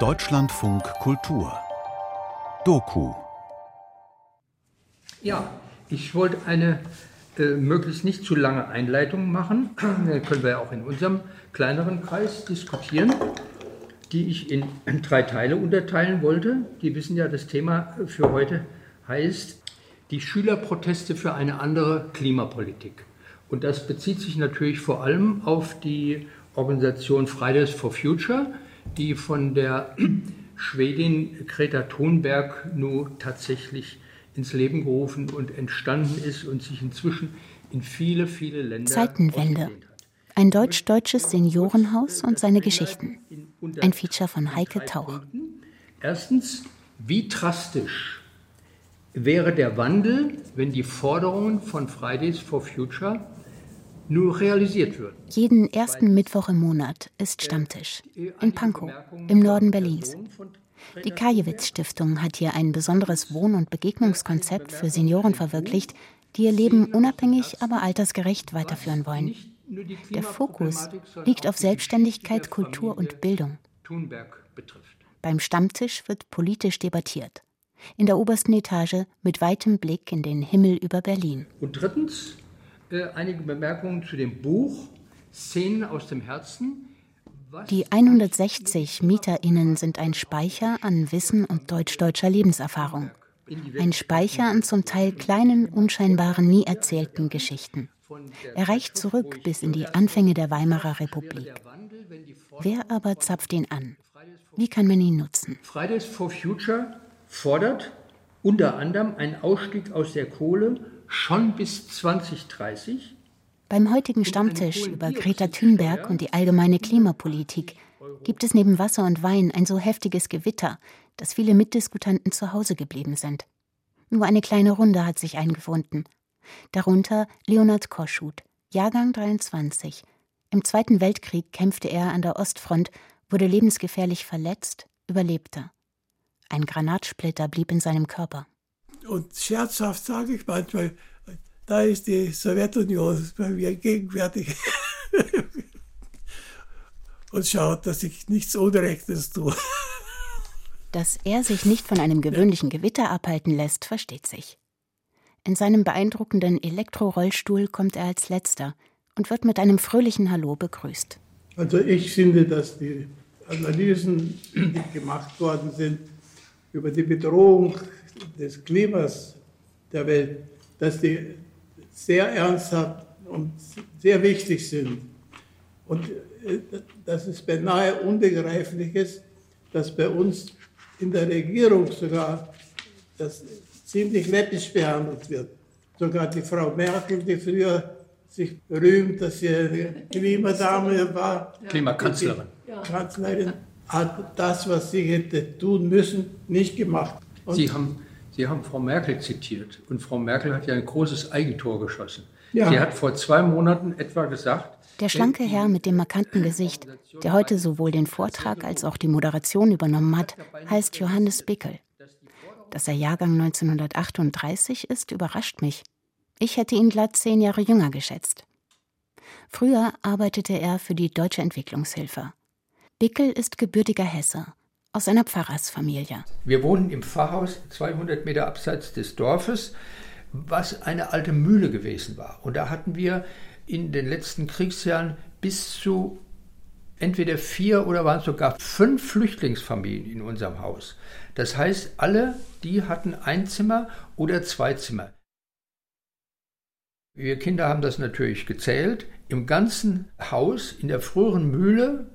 Deutschlandfunk Kultur Doku Ja, ich wollte eine äh, möglichst nicht zu lange Einleitung machen. Dann können wir ja auch in unserem kleineren Kreis diskutieren, die ich in drei Teile unterteilen wollte. Die wissen ja, das Thema für heute heißt die Schülerproteste für eine andere Klimapolitik. Und das bezieht sich natürlich vor allem auf die Organisation Fridays for Future, die von der Schwedin Greta Thunberg nun tatsächlich ins Leben gerufen und entstanden ist und sich inzwischen in viele, viele Länder. Zeitenwende. Ein deutsch-deutsches Seniorenhaus und seine Geschichten. Ein Feature von Heike Tauch. Erstens, wie drastisch wäre der Wandel, wenn die Forderungen von Fridays for Future nur realisiert würden. Jeden ersten Mittwoch im Monat ist Stammtisch. In Pankow, im Norden Berlins. Die Kajewitz-Stiftung hat hier ein besonderes Wohn- und Begegnungskonzept für Senioren verwirklicht, die ihr Leben unabhängig, aber altersgerecht weiterführen wollen. Der Fokus liegt auf Selbstständigkeit, Kultur und Bildung. Beim Stammtisch wird politisch debattiert. In der obersten Etage mit weitem Blick in den Himmel über Berlin. Und drittens äh, einige Bemerkungen zu dem Buch Szenen aus dem Herzen. Die 160 MieterInnen sind ein Speicher an Wissen und deutsch-deutscher Lebenserfahrung. Ein Speicher an zum Teil kleinen, unscheinbaren, nie erzählten Geschichten. Er reicht zurück bis in die Anfänge der Weimarer Republik. Wer aber zapft ihn an? Wie kann man ihn nutzen? Fridays for Future fordert unter anderem einen Ausstieg aus der Kohle schon bis 2030. Beim heutigen Stammtisch über Greta Thunberg und die allgemeine Klimapolitik gibt es neben Wasser und Wein ein so heftiges Gewitter, dass viele Mitdiskutanten zu Hause geblieben sind. Nur eine kleine Runde hat sich eingefunden. Darunter Leonard Koschut, Jahrgang 23. Im Zweiten Weltkrieg kämpfte er an der Ostfront, wurde lebensgefährlich verletzt, überlebte. Ein Granatsplitter blieb in seinem Körper. Und scherzhaft sage ich manchmal, da ist die Sowjetunion bei mir gegenwärtig und schaut, dass ich nichts Unrechtes tue. Dass er sich nicht von einem gewöhnlichen Gewitter abhalten lässt, versteht sich. In seinem beeindruckenden Elektrorollstuhl kommt er als letzter und wird mit einem fröhlichen Hallo begrüßt. Also ich finde, dass die Analysen, die gemacht worden sind über die Bedrohung des Klimas der Welt, dass die sehr ernsthaft und sehr wichtig sind. Und äh, dass es beinahe unbegreiflich ist, dass bei uns in der Regierung sogar das ziemlich läppisch behandelt wird. Sogar die Frau Merkel, die früher sich rühmt, dass sie eine Klimadame war. Klimakanzlerin. Kanzlerin hat das, was sie hätte tun müssen, nicht gemacht. Und sie haben Sie haben Frau Merkel zitiert und Frau Merkel hat ja ein großes Eigentor geschossen. Ja. Sie hat vor zwei Monaten etwa gesagt, der schlanke Herr mit dem markanten Gesicht, der heute sowohl den Vortrag als auch die Moderation übernommen hat, heißt Johannes Bickel. Dass er Jahrgang 1938 ist, überrascht mich. Ich hätte ihn glatt zehn Jahre jünger geschätzt. Früher arbeitete er für die Deutsche Entwicklungshilfe. Bickel ist gebürtiger Hesse aus einer Pfarrersfamilie. Wir wohnen im Pfarrhaus 200 Meter abseits des Dorfes, was eine alte Mühle gewesen war. Und da hatten wir in den letzten Kriegsjahren bis zu entweder vier oder waren es sogar fünf Flüchtlingsfamilien in unserem Haus. Das heißt, alle die hatten ein Zimmer oder zwei Zimmer. Wir Kinder haben das natürlich gezählt. Im ganzen Haus, in der früheren Mühle,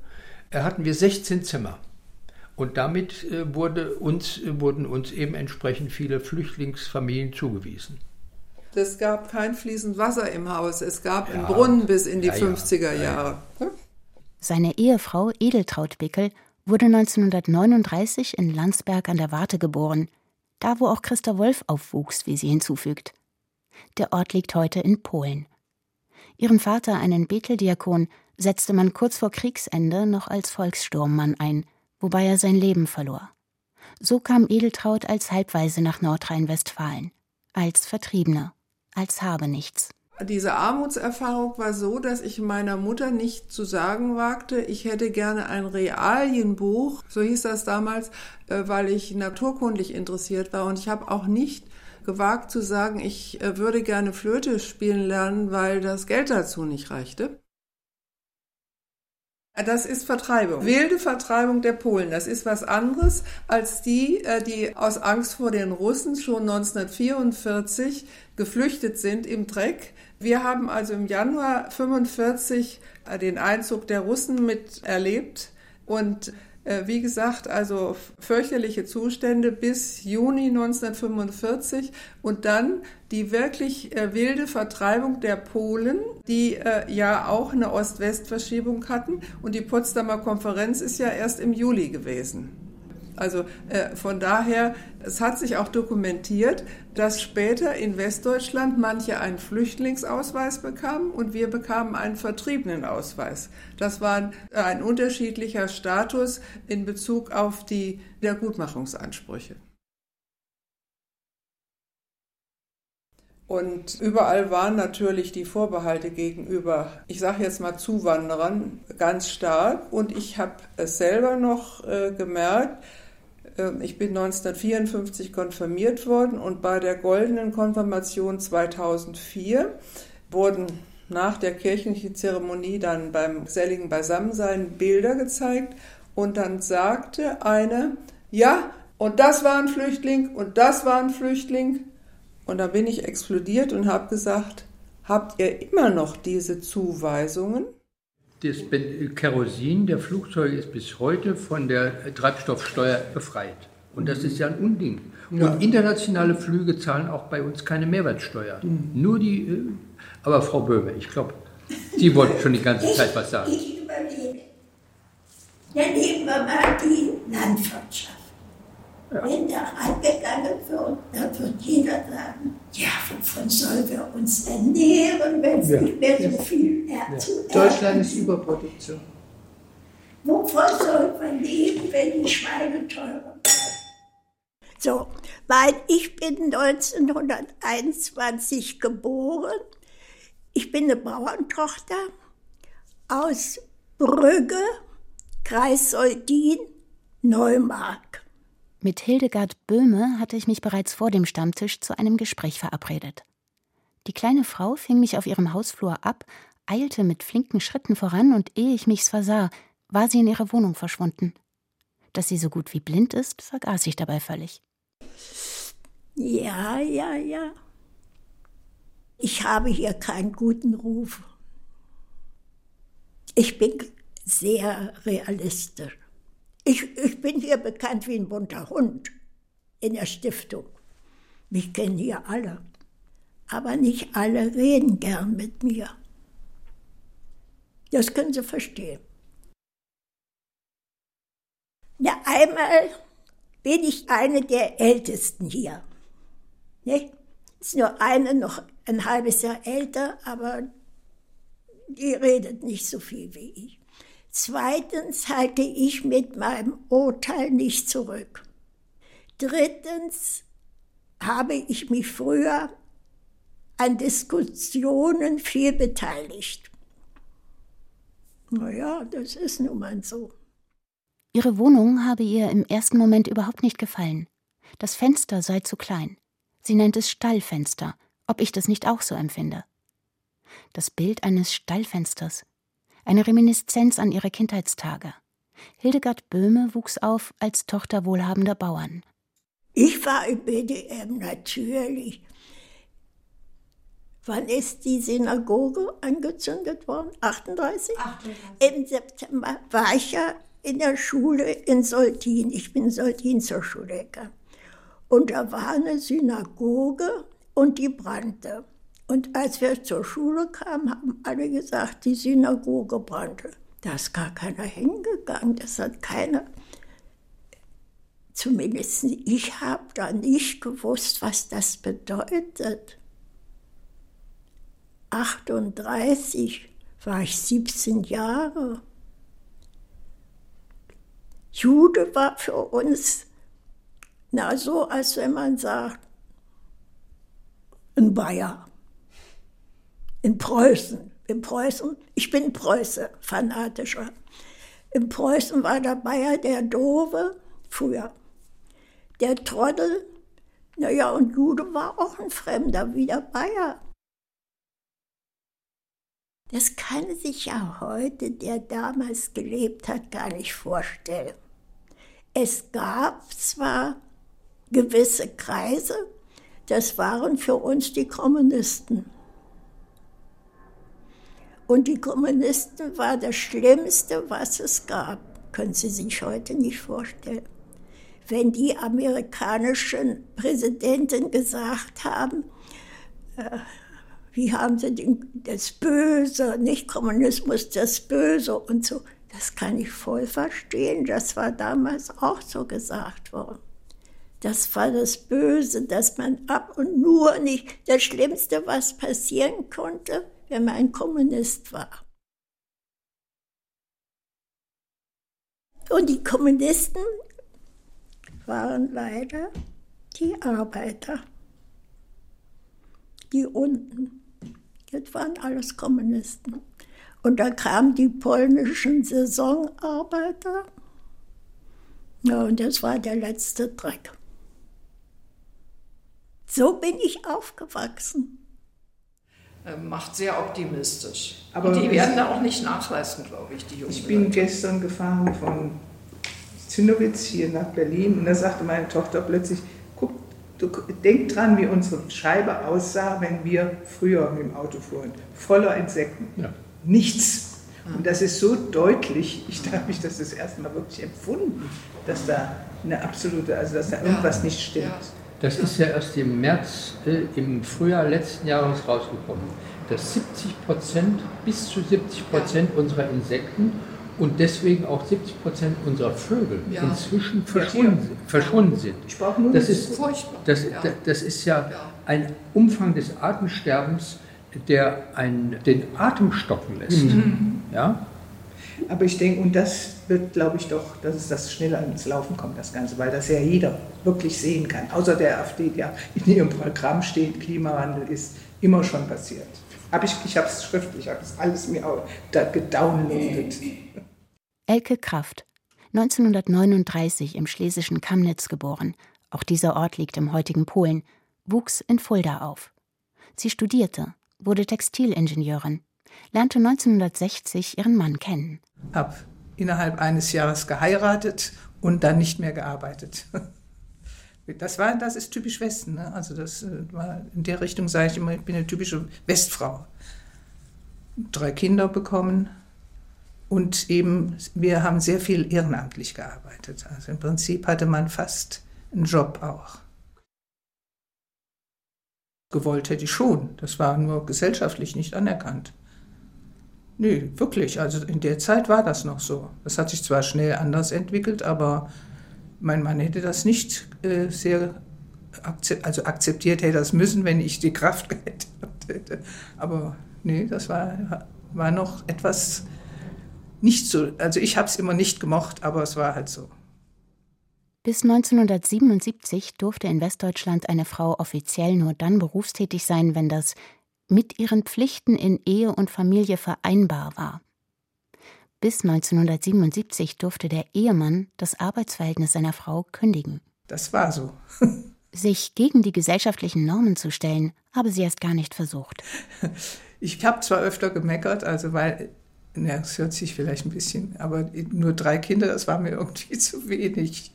hatten wir 16 Zimmer. Und damit äh, wurde uns, wurden uns eben entsprechend viele Flüchtlingsfamilien zugewiesen. Es gab kein fließend Wasser im Haus. Es gab ja. einen Brunnen bis in die ja, 50er Jahre. Ja, Seine Ehefrau Edeltraut Bickel wurde 1939 in Landsberg an der Warte geboren, da wo auch Christa Wolf aufwuchs, wie sie hinzufügt. Der Ort liegt heute in Polen. Ihren Vater, einen Beteldiakon, setzte man kurz vor Kriegsende noch als Volkssturmmann ein – wobei er sein Leben verlor. So kam Edeltraut als Halbweise nach Nordrhein-Westfalen, als Vertriebener, als Habenichts. diese Armutserfahrung war so, dass ich meiner Mutter nicht zu sagen wagte, ich hätte gerne ein Realienbuch, so hieß das damals, äh, weil ich naturkundlich interessiert war. Und ich habe auch nicht gewagt zu sagen, ich äh, würde gerne Flöte spielen lernen, weil das Geld dazu nicht reichte. Das ist Vertreibung. Wilde Vertreibung der Polen. Das ist was anderes als die, äh, die aus Angst vor den Russen schon 1944 geflüchtet sind im Dreck. Wir haben also im Januar 45 äh, den Einzug der Russen miterlebt und wie gesagt, also fürchterliche Zustände bis Juni 1945 und dann die wirklich äh, wilde Vertreibung der Polen, die äh, ja auch eine Ost-West-Verschiebung hatten. Und die Potsdamer Konferenz ist ja erst im Juli gewesen. Also äh, von daher, es hat sich auch dokumentiert, dass später in Westdeutschland manche einen Flüchtlingsausweis bekamen und wir bekamen einen Vertriebenenausweis. Das war ein unterschiedlicher Status in Bezug auf die Wiedergutmachungsansprüche. Und überall waren natürlich die Vorbehalte gegenüber, ich sage jetzt mal Zuwanderern, ganz stark. Und ich habe es selber noch äh, gemerkt, ich bin 1954 konfirmiert worden und bei der goldenen Konfirmation 2004 wurden nach der kirchlichen Zeremonie dann beim geselligen Beisammensein Bilder gezeigt und dann sagte eine, ja, und das war ein Flüchtling und das war ein Flüchtling. Und da bin ich explodiert und habe gesagt, habt ihr immer noch diese Zuweisungen? Das Kerosin der Flugzeuge ist bis heute von der Treibstoffsteuer befreit. Und das ist ja ein Unding. Ja. Und internationale Flüge zahlen auch bei uns keine Mehrwertsteuer. Mhm. Nur die. Äh, aber Frau Böhme, ich glaube, Sie wollten schon die ganze ich, Zeit was sagen. Ich überlege. Ja, nehmen wir mal die Landwirtschaft. Ja. Wenn der angegangen wird, dann wird jeder sagen, ja, wovon sollen wir uns ernähren, wenn es ja. nicht mehr so viel ja. zu Deutschland ist Überproduktion. Wovon soll man leben, wenn die Schweine teurer werden? So, weil ich bin 1921 geboren. Ich bin eine Bauerntochter aus Brügge, Kreis Soldin, Neumark. Mit Hildegard Böhme hatte ich mich bereits vor dem Stammtisch zu einem Gespräch verabredet. Die kleine Frau fing mich auf ihrem Hausflur ab, eilte mit flinken Schritten voran und ehe ich mich's versah, war sie in ihrer Wohnung verschwunden. Dass sie so gut wie blind ist, vergaß ich dabei völlig. Ja, ja, ja. Ich habe hier keinen guten Ruf. Ich bin sehr realistisch. Ich, ich bin hier bekannt wie ein bunter Hund in der Stiftung. Mich kennen hier alle. Aber nicht alle reden gern mit mir. Das können Sie verstehen. Ja, einmal bin ich eine der Ältesten hier. Ne? Ist nur eine noch ein halbes Jahr älter, aber die redet nicht so viel wie ich. Zweitens halte ich mit meinem Urteil nicht zurück. Drittens habe ich mich früher an Diskussionen viel beteiligt. Naja, das ist nun mal so. Ihre Wohnung habe ihr im ersten Moment überhaupt nicht gefallen. Das Fenster sei zu klein. Sie nennt es Stallfenster, ob ich das nicht auch so empfinde. Das Bild eines Stallfensters, eine Reminiszenz an ihre Kindheitstage. Hildegard Böhme wuchs auf als Tochter wohlhabender Bauern. Ich war im BDM natürlich. Wann ist die Synagoge angezündet worden? 38? 38. Im September war ich ja in der Schule in Soltin. Ich bin in Soltin zur Schule gegangen. Und da war eine Synagoge und die brannte. Und als wir zur Schule kamen, haben alle gesagt, die Synagoge brannte. Da ist gar keiner hingegangen, das hat keiner. Zumindest ich habe da nicht gewusst, was das bedeutet. 38 war ich 17 Jahre. Jude war für uns na so, als wenn man sagt, ein Bayer. In Preußen. In Preußen, ich bin Preuße, fanatischer. In Preußen war der Bayer der Dove, früher. Der Trottel, naja, und Jude war auch ein Fremder, wie der Bayer. Das kann sich ja heute, der damals gelebt hat, gar nicht vorstellen. Es gab zwar gewisse Kreise, das waren für uns die Kommunisten. Und die Kommunisten war das Schlimmste, was es gab. Können Sie sich heute nicht vorstellen. Wenn die amerikanischen Präsidenten gesagt haben, äh, wie haben sie den, das Böse, nicht Kommunismus, das Böse und so, das kann ich voll verstehen. Das war damals auch so gesagt worden. Das war das Böse, dass man ab und nur nicht das Schlimmste, was passieren konnte, wenn man ein Kommunist war. Und die Kommunisten waren leider die Arbeiter, die unten. Das waren alles Kommunisten. Und da kamen die polnischen Saisonarbeiter. Ja, und das war der letzte Dreck. So bin ich aufgewachsen. Äh, macht sehr optimistisch. Aber und die werden da auch nicht nachleisten, glaube ich, die Jungen. Ich bin Leute. gestern gefahren von Zinnowitz hier nach Berlin und da sagte meine Tochter plötzlich, guck, du, denk dran, wie unsere Scheibe aussah, wenn wir früher mit dem Auto fuhren. Voller Insekten. Ja. Nichts. Und das ist so deutlich, ich habe mich das das erste Mal wirklich empfunden, dass da eine absolute, also dass da irgendwas nicht stimmt. Das ist ja erst im März, äh, im Frühjahr letzten Jahres rausgekommen, dass 70 Prozent, bis zu 70 Prozent unserer Insekten und deswegen auch 70 Prozent unserer Vögel ja. inzwischen verschwunden, ja. verschwunden sind. Das ist, das, das ist ja ein Umfang des Artensterbens, der einen, den Atem stocken lässt. Mhm. Ja? Aber ich denke, und das wird, glaube ich, doch, dass es das schneller ins Laufen kommt, das Ganze, weil das ja jeder wirklich sehen kann. Außer der AfD, der in ihrem Programm steht, Klimawandel ist immer schon passiert. Aber ich, ich habe es schriftlich, ich habe es alles mir auch da gedownloadet. Elke Kraft, 1939 im schlesischen Kamnitz geboren, auch dieser Ort liegt im heutigen Polen, wuchs in Fulda auf. Sie studierte, wurde Textilingenieurin, lernte 1960 ihren Mann kennen. Hab innerhalb eines Jahres geheiratet und dann nicht mehr gearbeitet. Das war, das ist typisch Westen. Ne? Also das äh, war in der Richtung sage ich immer, ich bin eine typische Westfrau. Drei Kinder bekommen und eben wir haben sehr viel ehrenamtlich gearbeitet. Also im Prinzip hatte man fast einen Job auch. Gewollt hätte ich schon. Das war nur gesellschaftlich nicht anerkannt. Nee, wirklich. Also in der Zeit war das noch so. Das hat sich zwar schnell anders entwickelt, aber mein Mann hätte das nicht äh, sehr akzept, also akzeptiert, hätte das müssen, wenn ich die Kraft gehabt hätte. Aber nee, das war, war noch etwas nicht so. Also ich habe es immer nicht gemocht, aber es war halt so. Bis 1977 durfte in Westdeutschland eine Frau offiziell nur dann berufstätig sein, wenn das mit ihren Pflichten in Ehe und Familie vereinbar war. Bis 1977 durfte der Ehemann das Arbeitsverhältnis seiner Frau kündigen. Das war so. Sich gegen die gesellschaftlichen Normen zu stellen, habe sie erst gar nicht versucht. Ich habe zwar öfter gemeckert, also weil, na, das hört sich vielleicht ein bisschen, aber nur drei Kinder, das war mir irgendwie zu wenig.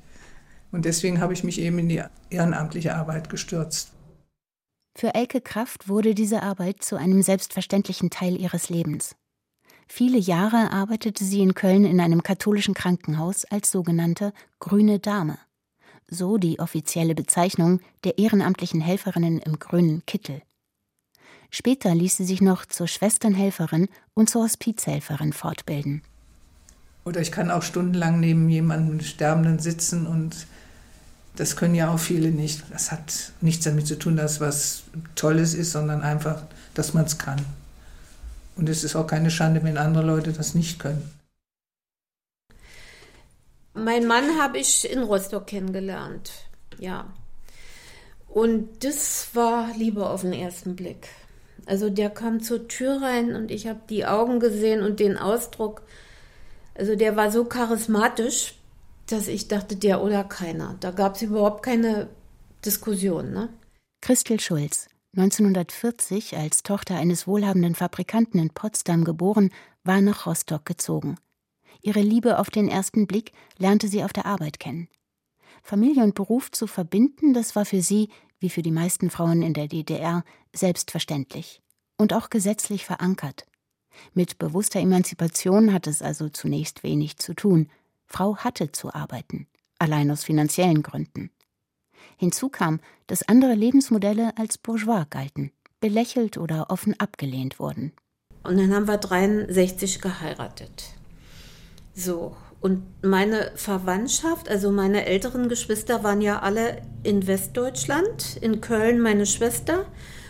Und deswegen habe ich mich eben in die ehrenamtliche Arbeit gestürzt. Für Elke Kraft wurde diese Arbeit zu einem selbstverständlichen Teil ihres Lebens. Viele Jahre arbeitete sie in Köln in einem katholischen Krankenhaus als sogenannte grüne Dame. So die offizielle Bezeichnung der ehrenamtlichen Helferinnen im grünen Kittel. Später ließ sie sich noch zur Schwesternhelferin und zur Hospizhelferin fortbilden. Oder ich kann auch stundenlang neben jemandem Sterbenden sitzen und das können ja auch viele nicht. Das hat nichts damit zu tun, dass was Tolles ist, sondern einfach, dass man es kann. Und es ist auch keine Schande, wenn andere Leute das nicht können. Mein Mann habe ich in Rostock kennengelernt, ja. Und das war Liebe auf den ersten Blick. Also der kam zur Tür rein und ich habe die Augen gesehen und den Ausdruck. Also der war so charismatisch, dass ich dachte, der oder keiner. Da gab es überhaupt keine Diskussion. Ne? Christel Schulz, 1940 als Tochter eines wohlhabenden Fabrikanten in Potsdam geboren, war nach Rostock gezogen. Ihre Liebe auf den ersten Blick lernte sie auf der Arbeit kennen. Familie und Beruf zu verbinden, das war für sie, wie für die meisten Frauen in der DDR, selbstverständlich und auch gesetzlich verankert. Mit bewusster Emanzipation hat es also zunächst wenig zu tun. Frau hatte zu arbeiten, allein aus finanziellen Gründen. Hinzu kam, dass andere Lebensmodelle als bourgeois galten, belächelt oder offen abgelehnt wurden. Und dann haben wir 63 geheiratet. So, und meine Verwandtschaft, also meine älteren Geschwister waren ja alle in Westdeutschland, in Köln meine Schwester,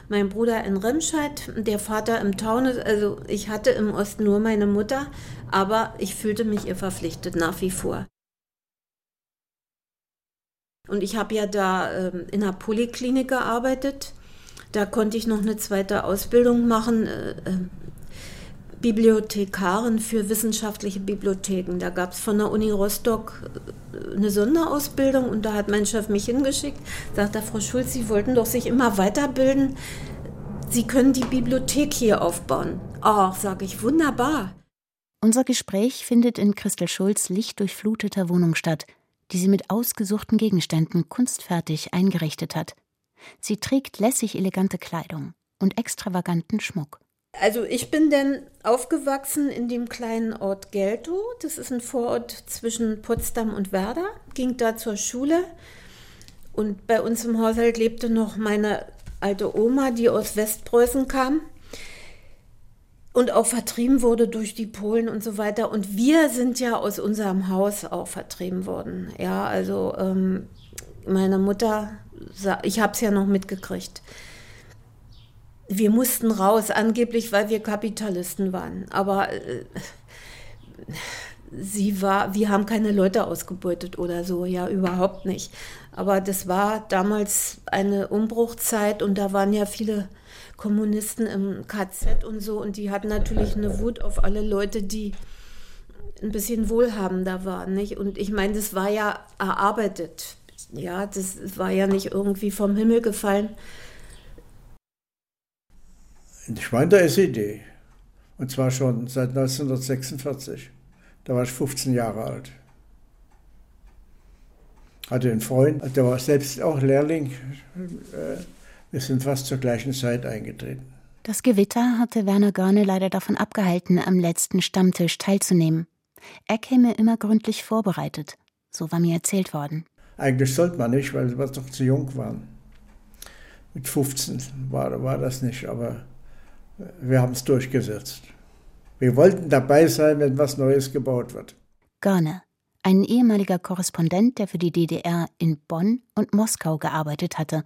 mein Bruder in Remscheid, der Vater im Taunus. Also ich hatte im Osten nur meine Mutter, aber ich fühlte mich ihr verpflichtet nach wie vor. Und ich habe ja da ähm, in der Poliklinik gearbeitet. Da konnte ich noch eine zweite Ausbildung machen, äh, äh, Bibliothekarin für wissenschaftliche Bibliotheken. Da gab es von der Uni Rostock äh, eine Sonderausbildung und da hat mein Chef mich hingeschickt. Sagt er, Frau Schulz, Sie wollten doch sich immer weiterbilden. Sie können die Bibliothek hier aufbauen. Ach, sage ich, wunderbar. Unser Gespräch findet in Christel Schulz lichtdurchfluteter Wohnung statt die sie mit ausgesuchten Gegenständen kunstfertig eingerichtet hat. Sie trägt lässig elegante Kleidung und extravaganten Schmuck. Also ich bin dann aufgewachsen in dem kleinen Ort Geltow. Das ist ein Vorort zwischen Potsdam und Werder. Ging da zur Schule. Und bei uns im Haushalt lebte noch meine alte Oma, die aus Westpreußen kam und auch vertrieben wurde durch die Polen und so weiter. Und wir sind ja aus unserem Haus auch vertrieben worden. Ja, also ähm, meine Mutter, ich habe es ja noch mitgekriegt. Wir mussten raus, angeblich, weil wir Kapitalisten waren. Aber äh, sie war, wir haben keine Leute ausgebeutet oder so, ja, überhaupt nicht. Aber das war damals eine Umbruchzeit und da waren ja viele Kommunisten im KZ und so. Und die hatten natürlich eine Wut auf alle Leute, die ein bisschen wohlhabender waren. Nicht? Und ich meine, das war ja erarbeitet. Ja, das war ja nicht irgendwie vom Himmel gefallen. Ich war in der SED. Und zwar schon seit 1946. Da war ich 15 Jahre alt. Hatte einen Freund, der war selbst auch Lehrling. Äh, wir sind fast zur gleichen Zeit eingetreten. Das Gewitter hatte Werner Görne leider davon abgehalten, am letzten Stammtisch teilzunehmen. Er käme immer gründlich vorbereitet, so war mir erzählt worden. Eigentlich sollte man nicht, weil wir doch zu jung waren. Mit 15 war, war das nicht, aber wir haben es durchgesetzt. Wir wollten dabei sein, wenn was Neues gebaut wird. Görne, ein ehemaliger Korrespondent, der für die DDR in Bonn und Moskau gearbeitet hatte,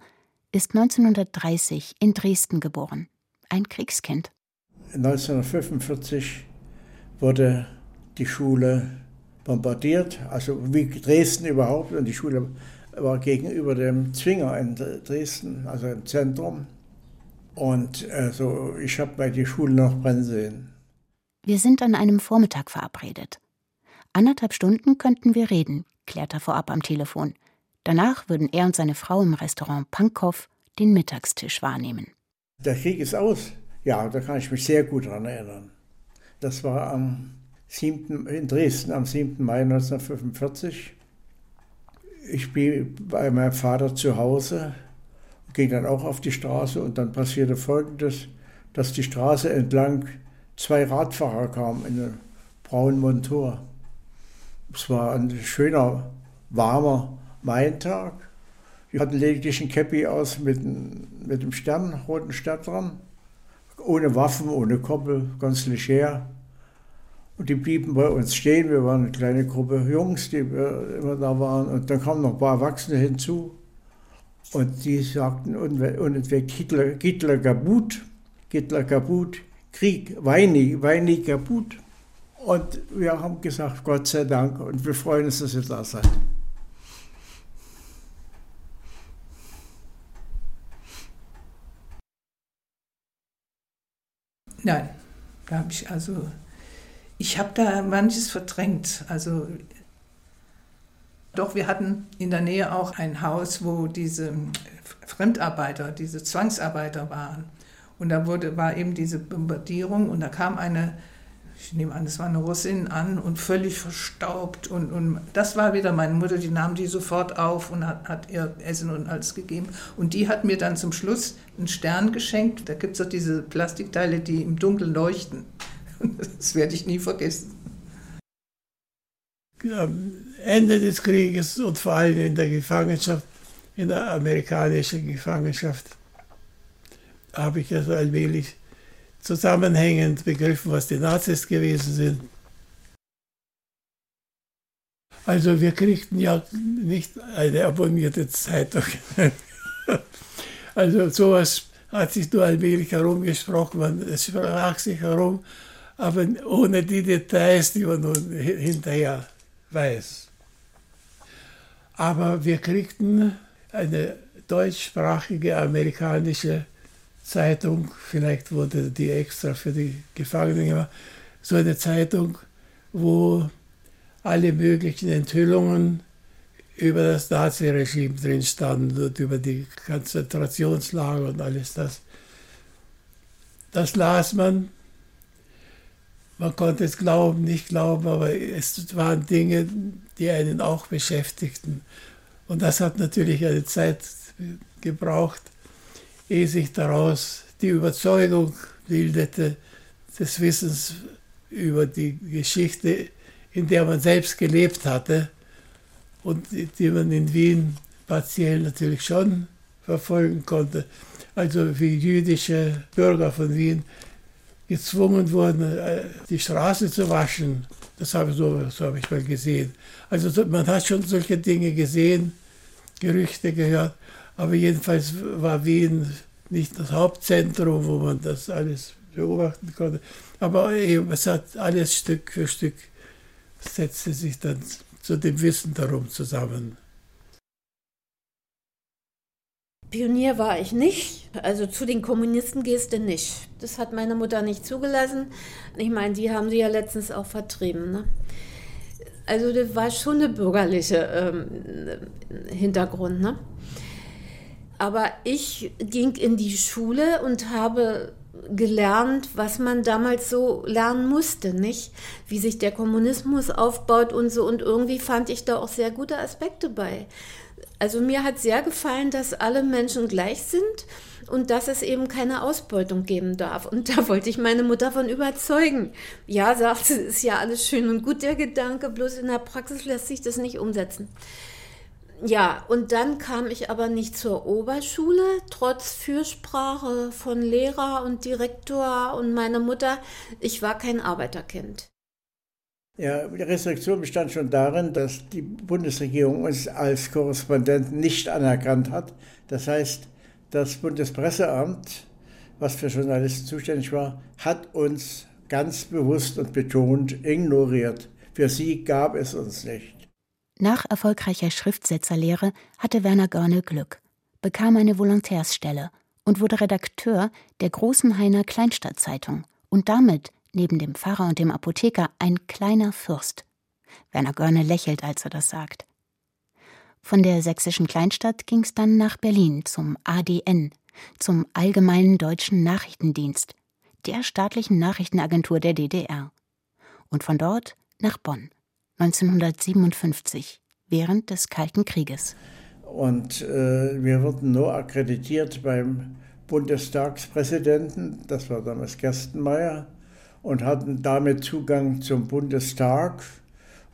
ist 1930 in Dresden geboren, ein Kriegskind. 1945 wurde die Schule bombardiert, also wie Dresden überhaupt, und die Schule war gegenüber dem Zwinger in Dresden, also im Zentrum. Und also ich habe bei die Schule noch brennen sehen. Wir sind an einem Vormittag verabredet. Anderthalb Stunden könnten wir reden, klärt er vorab am Telefon. Danach würden er und seine Frau im Restaurant Pankow den Mittagstisch wahrnehmen. Der Krieg ist aus. Ja, da kann ich mich sehr gut daran erinnern. Das war am 7. in Dresden am 7. Mai 1945. Ich bin bei meinem Vater zu Hause, ging dann auch auf die Straße und dann passierte Folgendes, dass die Straße entlang zwei Radfahrer kamen in einem braunen Montur. Es war ein schöner, warmer Maintag. Die hatten lediglich ein Käppi aus mit, mit dem Stern, roten Stern dran. Ohne Waffen, ohne Koppel, ganz leger. Und die blieben bei uns stehen. Wir waren eine kleine Gruppe Jungs, die immer da waren. Und dann kamen noch ein paar Erwachsene hinzu. Und die sagten unentwegt Hitler, Hitler Gabut, Hitler Gabut, Krieg, Weini, Weini Gabut. Und wir haben gesagt, Gott sei Dank. Und wir freuen uns, dass ihr da seid. Nein, da habe ich also, ich habe da manches verdrängt. Also doch, wir hatten in der Nähe auch ein Haus, wo diese Fremdarbeiter, diese Zwangsarbeiter waren. Und da wurde, war eben diese Bombardierung und da kam eine, ich nehme an, es war eine Russin an und völlig verstaubt. Und, und das war wieder meine Mutter, die nahm die sofort auf und hat, hat ihr Essen und alles gegeben. Und die hat mir dann zum Schluss einen Stern geschenkt. Da gibt es doch diese Plastikteile, die im Dunkeln leuchten. Das werde ich nie vergessen am Ende des Krieges und vor allem in der Gefangenschaft, in der amerikanischen Gefangenschaft, habe ich also allmählich zusammenhängend begriffen, was die Nazis gewesen sind. Also wir kriegten ja nicht eine abonnierte Zeitung. also sowas hat sich nur allmählich herumgesprochen, man, es sprach sich herum, aber ohne die Details, die man nun hinterher weiß. Aber wir kriegten eine deutschsprachige amerikanische Zeitung, vielleicht wurde die extra für die Gefangenen gemacht, so eine Zeitung, wo alle möglichen Enthüllungen über das Naziregime drin standen und über die Konzentrationslager und alles das. Das las man man konnte es glauben, nicht glauben, aber es waren Dinge, die einen auch beschäftigten. Und das hat natürlich eine Zeit gebraucht, ehe sich daraus die Überzeugung bildete des Wissens über die Geschichte, in der man selbst gelebt hatte und die man in Wien partiell natürlich schon verfolgen konnte. Also wie jüdische Bürger von Wien gezwungen wurden, äh, die Straße zu waschen. Das habe, so, so habe ich mal gesehen. Also man hat schon solche Dinge gesehen, Gerüchte gehört, aber jedenfalls war Wien nicht das Hauptzentrum, wo man das alles beobachten konnte. Aber es hat alles Stück für Stück setzte sich dann zu dem Wissen darum zusammen. Pionier war ich nicht. Also zu den Kommunisten gehst du nicht. Das hat meine Mutter nicht zugelassen. Ich meine, die haben sie ja letztens auch vertrieben. Ne? Also das war schon eine bürgerliche ähm, Hintergrund. Ne? Aber ich ging in die Schule und habe gelernt, was man damals so lernen musste, nicht? Wie sich der Kommunismus aufbaut und so. Und irgendwie fand ich da auch sehr gute Aspekte bei. Also mir hat sehr gefallen, dass alle Menschen gleich sind und dass es eben keine Ausbeutung geben darf. Und da wollte ich meine Mutter von überzeugen. Ja, sagt sie, ist ja alles schön und gut, der Gedanke, bloß in der Praxis lässt sich das nicht umsetzen. Ja, und dann kam ich aber nicht zur Oberschule, trotz Fürsprache von Lehrer und Direktor und meiner Mutter. Ich war kein Arbeiterkind. Ja, die Restriktion bestand schon darin, dass die Bundesregierung uns als Korrespondenten nicht anerkannt hat. Das heißt, das Bundespresseamt, was für Journalisten zuständig war, hat uns ganz bewusst und betont ignoriert. Für sie gab es uns nicht. Nach erfolgreicher Schriftsetzerlehre hatte Werner Görne Glück, bekam eine Volontärsstelle und wurde Redakteur der Großen Hainer Kleinstadtzeitung und damit neben dem Pfarrer und dem Apotheker ein kleiner Fürst. Werner Görne lächelt, als er das sagt. Von der sächsischen Kleinstadt ging es dann nach Berlin zum ADN, zum Allgemeinen Deutschen Nachrichtendienst, der staatlichen Nachrichtenagentur der DDR. Und von dort nach Bonn, 1957, während des Kalten Krieges. Und äh, wir wurden nur akkreditiert beim Bundestagspräsidenten, das war damals Gerstenmeier, und hatten damit Zugang zum Bundestag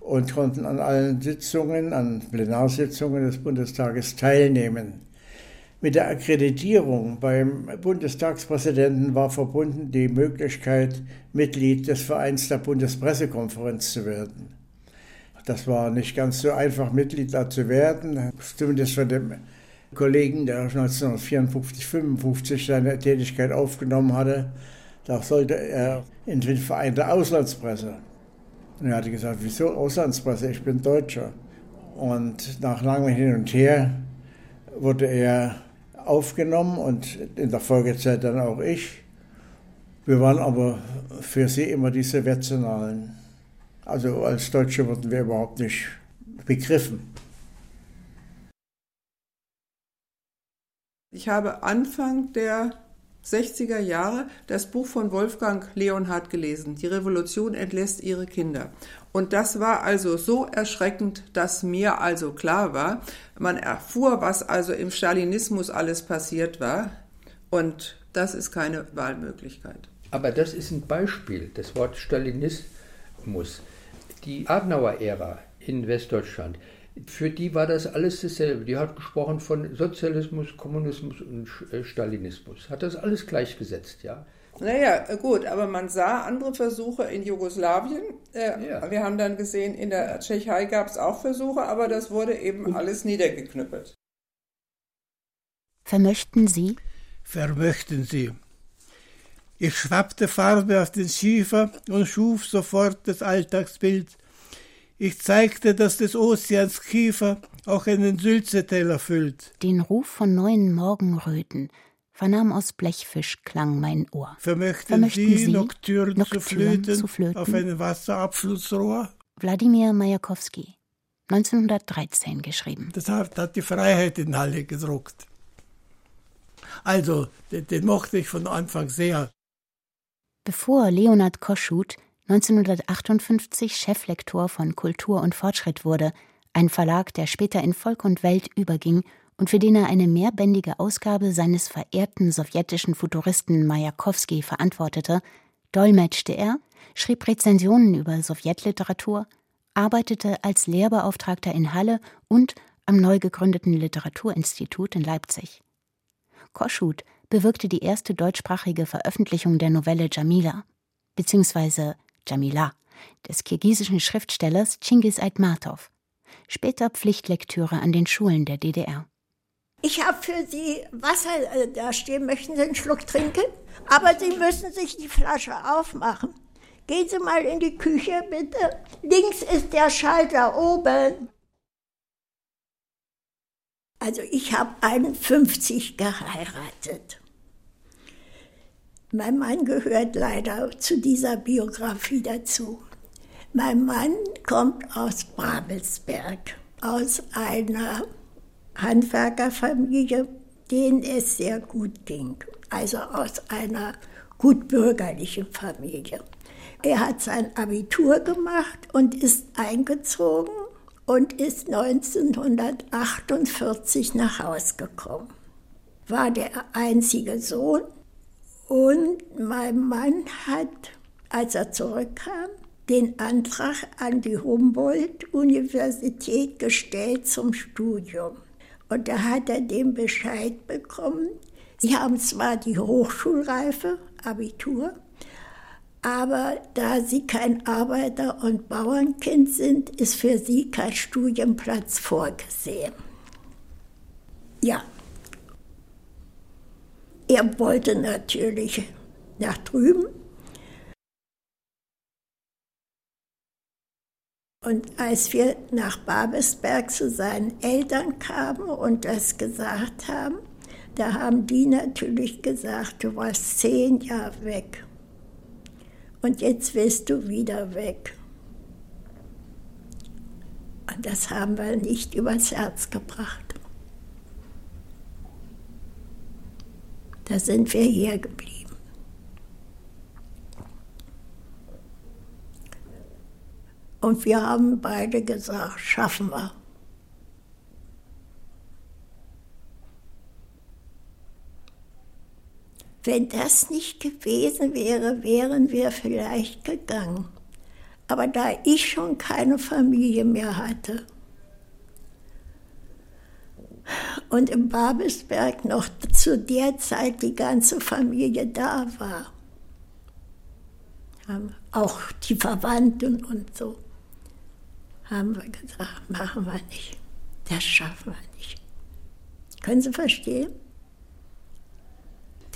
und konnten an allen Sitzungen, an Plenarsitzungen des Bundestages teilnehmen. Mit der Akkreditierung beim Bundestagspräsidenten war verbunden die Möglichkeit, Mitglied des Vereins der Bundespressekonferenz zu werden. Das war nicht ganz so einfach, Mitglied da zu werden, zumindest von dem Kollegen, der 1954, 55 seine Tätigkeit aufgenommen hatte. Da sollte er in den Verein der Auslandspresse. Und er hatte gesagt, wieso Auslandspresse? Ich bin Deutscher. Und nach langem Hin und Her wurde er aufgenommen und in der Folgezeit dann auch ich. Wir waren aber für sie immer die Sowjetnationalen. Also als Deutsche wurden wir überhaupt nicht begriffen. Ich habe Anfang der 60er Jahre das Buch von Wolfgang Leonhardt gelesen, Die Revolution entlässt ihre Kinder. Und das war also so erschreckend, dass mir also klar war, man erfuhr, was also im Stalinismus alles passiert war. Und das ist keine Wahlmöglichkeit. Aber das ist ein Beispiel, das Wort Stalinismus. Die Adenauer-Ära in Westdeutschland, für die war das alles dasselbe. Die hat gesprochen von Sozialismus, Kommunismus und äh, Stalinismus. Hat das alles gleichgesetzt, ja. Naja, gut, aber man sah andere Versuche in Jugoslawien. Äh, ja. Wir haben dann gesehen, in der Tschechei gab es auch Versuche, aber das wurde eben und alles niedergeknüppelt. Vermöchten Sie? Vermöchten Sie. Ich schwappte Farbe auf den Schiefer und schuf sofort das Alltagsbild ich zeigte, dass des Ozeans Kiefer auch einen Sülzeteller füllt. Den Ruf von neuen Morgenröten vernahm aus Blechfischklang mein Ohr. Vermöchten, Vermöchten Sie, Sie Nocturne, Nocturne zu, flöten zu, flöten auf einem Wasserabflussrohr? Wladimir Majakowski, 1913 geschrieben. Das hat, hat die Freiheit in Halle gedruckt. Also, den, den mochte ich von Anfang sehr. Bevor Leonard Koschut 1958 Cheflektor von Kultur und Fortschritt wurde, ein Verlag, der später in Volk und Welt überging und für den er eine mehrbändige Ausgabe seines verehrten sowjetischen Futuristen Majakowski verantwortete, dolmetschte er, schrieb Rezensionen über Sowjetliteratur, arbeitete als Lehrbeauftragter in Halle und am neu gegründeten Literaturinstitut in Leipzig. Koschut bewirkte die erste deutschsprachige Veröffentlichung der Novelle Jamila, beziehungsweise Jamila, des kirgisischen Schriftstellers Chingiz Aitmatov, später Pflichtlektüre an den Schulen der DDR. Ich habe für Sie Wasser äh, da stehen. Möchten Sie einen Schluck trinken? Aber Sie müssen sich die Flasche aufmachen. Gehen Sie mal in die Küche, bitte. Links ist der Schalter oben. Also ich habe 51 geheiratet. Mein Mann gehört leider zu dieser Biografie dazu. Mein Mann kommt aus Babelsberg, aus einer Handwerkerfamilie, denen es sehr gut ging, also aus einer gut bürgerlichen Familie. Er hat sein Abitur gemacht und ist eingezogen und ist 1948 nach Haus gekommen. War der einzige Sohn und mein Mann hat, als er zurückkam, den Antrag an die Humboldt-Universität gestellt zum Studium. Und da hat er den Bescheid bekommen, Sie haben zwar die Hochschulreife, Abitur, aber da Sie kein Arbeiter- und Bauernkind sind, ist für Sie kein Studienplatz vorgesehen. Ja, er wollte natürlich nach drüben. Und als wir nach Babelsberg zu seinen Eltern kamen und das gesagt haben, da haben die natürlich gesagt, du warst zehn Jahre weg. Und jetzt willst du wieder weg. Und das haben wir nicht übers Herz gebracht. Da sind wir hier geblieben. Und wir haben beide gesagt, schaffen wir. Wenn das nicht gewesen wäre, wären wir vielleicht gegangen. Aber da ich schon keine Familie mehr hatte, und im Babelsberg noch zu der Zeit die ganze Familie da war. Auch die Verwandten und so. Haben wir gesagt, machen wir nicht. Das schaffen wir nicht. Können Sie verstehen?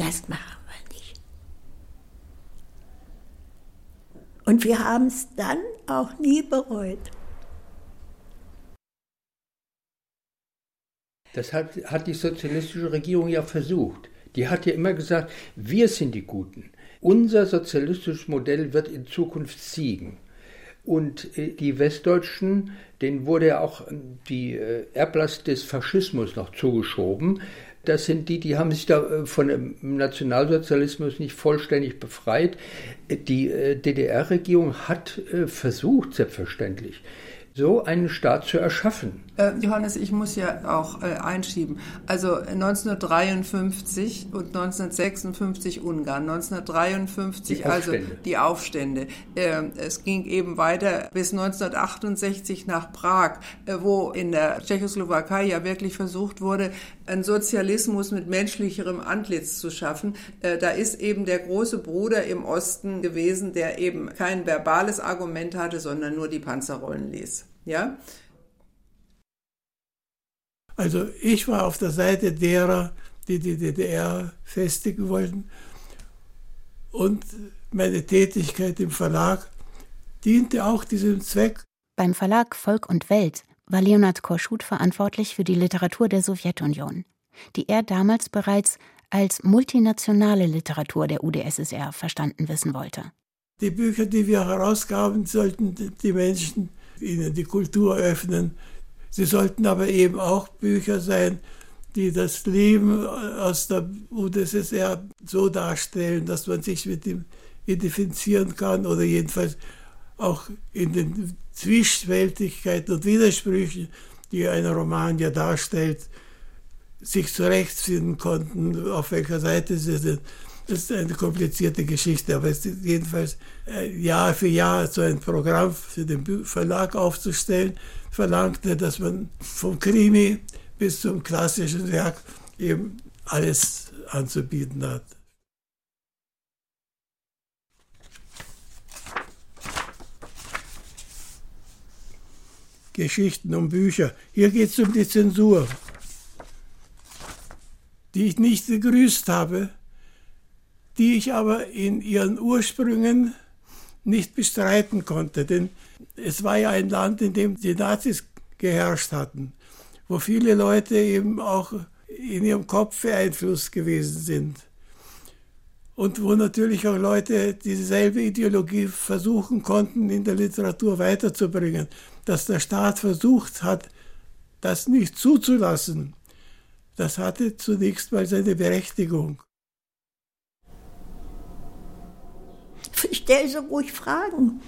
Das machen wir nicht. Und wir haben es dann auch nie bereut. Das hat, hat die sozialistische Regierung ja versucht. Die hat ja immer gesagt, wir sind die Guten. unser sozialistisches Modell wird in Zukunft siegen. Und äh, die Westdeutschen, denen wurde ja auch die äh, Erblast des Faschismus noch zugeschoben. Das sind die, die haben sich da äh, von dem Nationalsozialismus nicht vollständig befreit. Die DDR-Regierung hat versucht, selbstverständlich, so einen Staat zu erschaffen. Äh, Johannes, ich muss ja auch äh, einschieben. Also 1953 und 1956 Ungarn, 1953 die also die Aufstände. Äh, es ging eben weiter bis 1968 nach Prag, äh, wo in der Tschechoslowakei ja wirklich versucht wurde, einen Sozialismus mit menschlicherem Antlitz zu schaffen. Äh, da ist eben der große Bruder im Osten gewesen, der eben kein verbales Argument hatte, sondern nur die Panzerrollen ließ. Ja? Also ich war auf der Seite derer, die die DDR festigen wollten. Und meine Tätigkeit im Verlag diente auch diesem Zweck. Beim Verlag Volk und Welt war Leonard Korschut verantwortlich für die Literatur der Sowjetunion, die er damals bereits als multinationale Literatur der UdSSR verstanden wissen wollte. Die Bücher, die wir herausgaben, sollten die Menschen ihnen die Kultur öffnen. Sie sollten aber eben auch Bücher sein, die das Leben aus der UdSSR so darstellen, dass man sich mit ihm identifizieren kann oder jedenfalls auch in den Zwischenwältigkeiten und Widersprüchen, die ein Roman ja darstellt, sich zurechtfinden konnten, auf welcher Seite sie sind. Das ist eine komplizierte Geschichte, aber es ist jedenfalls äh, Jahr für Jahr so ein Programm für den Verlag aufzustellen, verlangte, dass man vom Krimi bis zum klassischen Werk eben alles anzubieten hat. Geschichten und Bücher. Hier geht es um die Zensur, die ich nicht begrüßt habe, die ich aber in ihren Ursprüngen nicht bestreiten konnte. Denn es war ja ein Land, in dem die Nazis geherrscht hatten, wo viele Leute eben auch in ihrem Kopf beeinflusst gewesen sind. Und wo natürlich auch Leute dieselbe Ideologie versuchen konnten, in der Literatur weiterzubringen. Dass der Staat versucht hat, das nicht zuzulassen, das hatte zunächst mal seine Berechtigung. Stell so ruhig Fragen.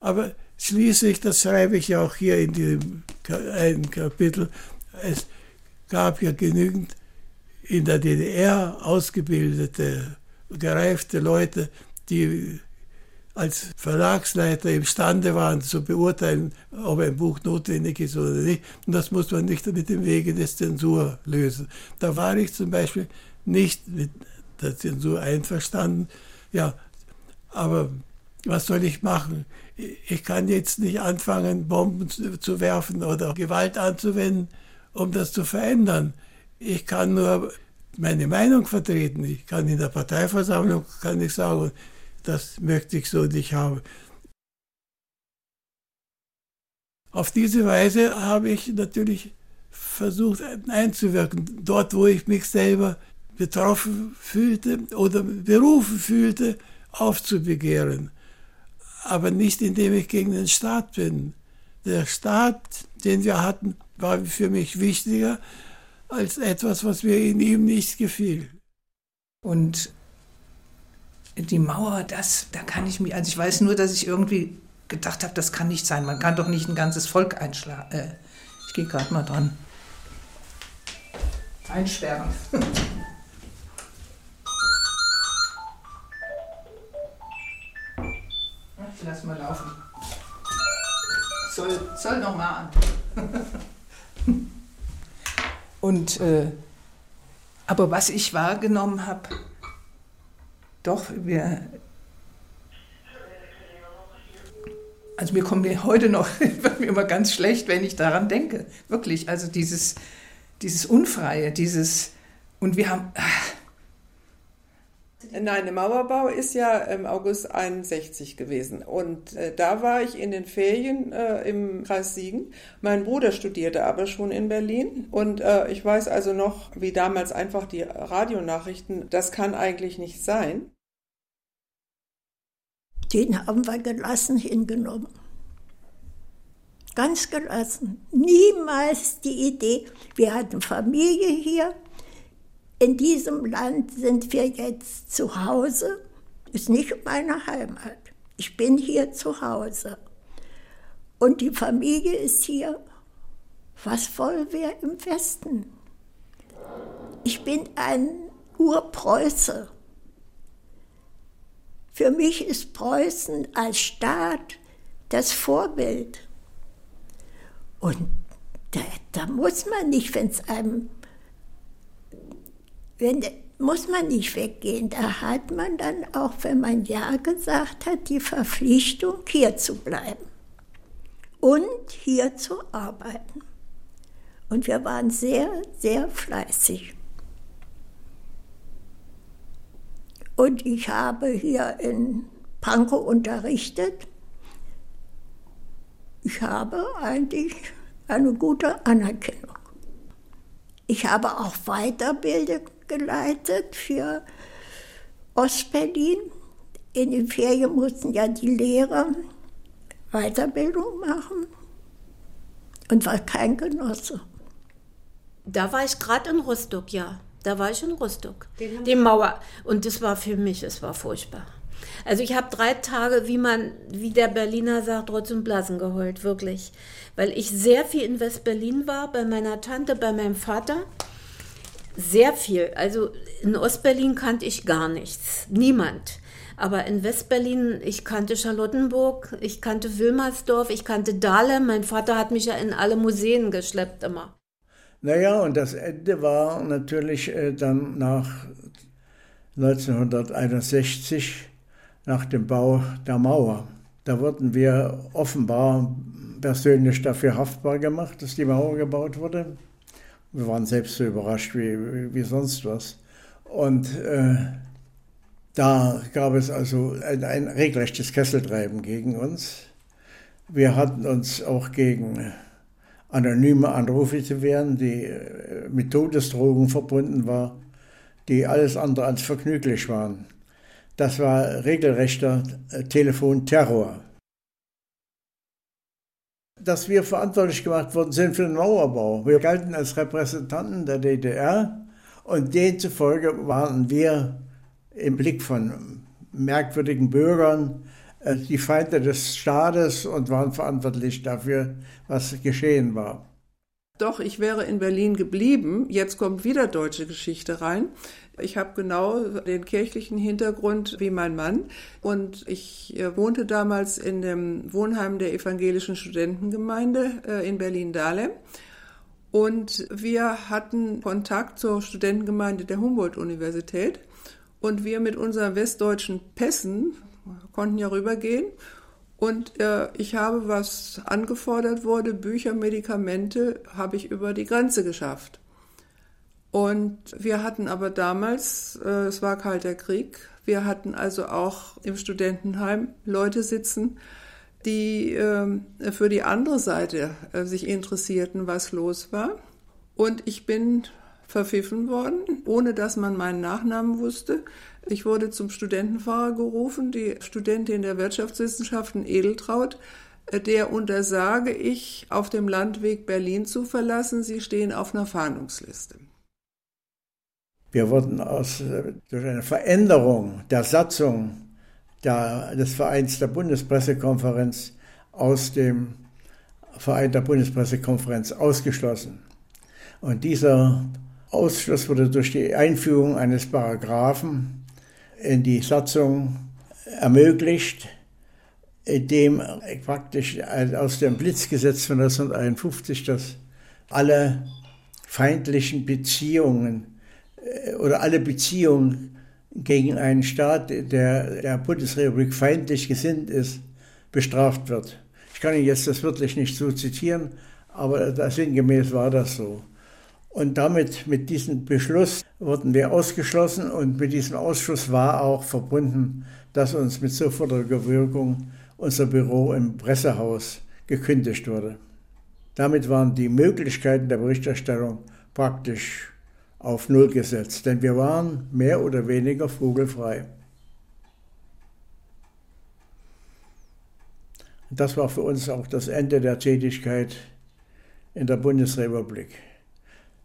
Aber schließlich, das schreibe ich ja auch hier in diesem einen Kapitel, es gab ja genügend in der DDR ausgebildete, gereifte Leute, die als Verlagsleiter imstande waren zu beurteilen, ob ein Buch notwendig ist oder nicht. Und das muss man nicht mit dem Wege des Zensur lösen. Da war ich zum Beispiel nicht mit der Zensur einverstanden. Ja, aber was soll ich machen? Ich kann jetzt nicht anfangen, Bomben zu werfen oder Gewalt anzuwenden, um das zu verändern. Ich kann nur meine Meinung vertreten. Ich kann in der Parteiversammlung kann ich sagen, das möchte ich so nicht haben. Auf diese Weise habe ich natürlich versucht einzuwirken, dort wo ich mich selber betroffen fühlte oder berufen fühlte, aufzubegehren. Aber nicht indem ich gegen den Staat bin. Der Staat, den wir hatten, war für mich wichtiger als etwas, was mir in ihm nicht gefiel. Und die Mauer, das, da kann ich mich, also ich weiß nur, dass ich irgendwie gedacht habe, das kann nicht sein. Man kann doch nicht ein ganzes Volk einschlagen. Äh, ich gehe gerade mal dran. Einsperren. ich lass mal laufen. Soll, soll noch mal an. Und, äh, aber was ich wahrgenommen habe, doch, wir. Also mir kommt mir heute noch, wird mir immer ganz schlecht, wenn ich daran denke. Wirklich, also dieses, dieses Unfreie, dieses, und wir haben, Nein, der Mauerbau ist ja im August 61 gewesen. Und äh, da war ich in den Ferien äh, im Kreis Siegen. Mein Bruder studierte aber schon in Berlin. Und äh, ich weiß also noch, wie damals einfach die Radionachrichten, das kann eigentlich nicht sein. Den haben wir gelassen hingenommen. Ganz gelassen. Niemals die Idee, wir hatten Familie hier, in diesem Land sind wir jetzt zu Hause, ist nicht meine Heimat. Ich bin hier zu Hause. Und die Familie ist hier. Was wollen wir im Westen? Ich bin ein Urpreuße. Für mich ist Preußen als Staat das Vorbild. Und da, da muss man nicht, wenn es einem wenn, muss man nicht weggehen. Da hat man dann auch, wenn man Ja gesagt hat, die Verpflichtung, hier zu bleiben und hier zu arbeiten. Und wir waren sehr, sehr fleißig. Und ich habe hier in Pankow unterrichtet. Ich habe eigentlich eine gute Anerkennung. Ich habe auch Weiterbildung geleitet für Ostberlin. In den Ferien mussten ja die Lehrer Weiterbildung machen und war kein Genosse. Da war ich gerade in Rostock, ja. Da war ich in Rostock. Die Mauer. Und das war für mich, es war furchtbar. Also ich habe drei Tage, wie man, wie der Berliner sagt, Rotz und Blasen geheult, wirklich. Weil ich sehr viel in West-Berlin war, bei meiner Tante, bei meinem Vater. Sehr viel. Also in Ostberlin kannte ich gar nichts. Niemand. Aber in Westberlin, ich kannte Charlottenburg, ich kannte Wilmersdorf, ich kannte Dahlem. Mein Vater hat mich ja in alle Museen geschleppt immer. Naja, und das Ende war natürlich äh, dann nach 1961, nach dem Bau der Mauer. Da wurden wir offenbar persönlich dafür haftbar gemacht, dass die Mauer gebaut wurde. Wir waren selbst so überrascht wie, wie sonst was. Und äh, da gab es also ein, ein regelrechtes Kesseltreiben gegen uns. Wir hatten uns auch gegen anonyme Anrufe zu wehren, die äh, mit Todesdrogen verbunden war, die alles andere als vergnüglich waren. Das war regelrechter äh, Telefonterror dass wir verantwortlich gemacht worden sind für den Mauerbau. Wir galten als Repräsentanten der DDR und demzufolge waren wir im Blick von merkwürdigen Bürgern äh, die Feinde des Staates und waren verantwortlich dafür, was geschehen war. Doch, ich wäre in Berlin geblieben. Jetzt kommt wieder deutsche Geschichte rein. Ich habe genau den kirchlichen Hintergrund wie mein Mann und ich äh, wohnte damals in dem Wohnheim der evangelischen Studentengemeinde äh, in Berlin-Dahlem. Und wir hatten Kontakt zur Studentengemeinde der Humboldt-Universität. Und wir mit unseren westdeutschen Pässen konnten ja rübergehen. Und äh, ich habe, was angefordert wurde, Bücher, Medikamente, habe ich über die Grenze geschafft. Und wir hatten aber damals, äh, es war kalter Krieg, wir hatten also auch im Studentenheim Leute sitzen, die äh, für die andere Seite äh, sich interessierten, was los war. Und ich bin verpfiffen worden, ohne dass man meinen Nachnamen wusste. Ich wurde zum Studentenfahrer gerufen, die Studentin der Wirtschaftswissenschaften Edeltraut, der untersage ich, auf dem Landweg Berlin zu verlassen. Sie stehen auf einer Fahndungsliste. Wir wurden aus, durch eine Veränderung der Satzung der, des Vereins der Bundespressekonferenz aus dem Verein der Bundespressekonferenz ausgeschlossen. Und dieser Ausschluss wurde durch die Einführung eines Paragraphen die Satzung ermöglicht, dem praktisch aus dem Blitzgesetz von 1951, dass alle feindlichen Beziehungen äh, oder alle Beziehungen gegen einen Staat, der der Bundesrepublik feindlich gesinnt ist, bestraft wird. Ich kann Ihnen jetzt das wirklich nicht so zitieren, aber sinngemäß war das so. Und damit, mit diesem Beschluss, wurden wir ausgeschlossen und mit diesem Ausschuss war auch verbunden, dass uns mit sofortiger Wirkung unser Büro im Pressehaus gekündigt wurde. Damit waren die Möglichkeiten der Berichterstattung praktisch auf Null gesetzt, denn wir waren mehr oder weniger vogelfrei. Das war für uns auch das Ende der Tätigkeit in der Bundesrepublik.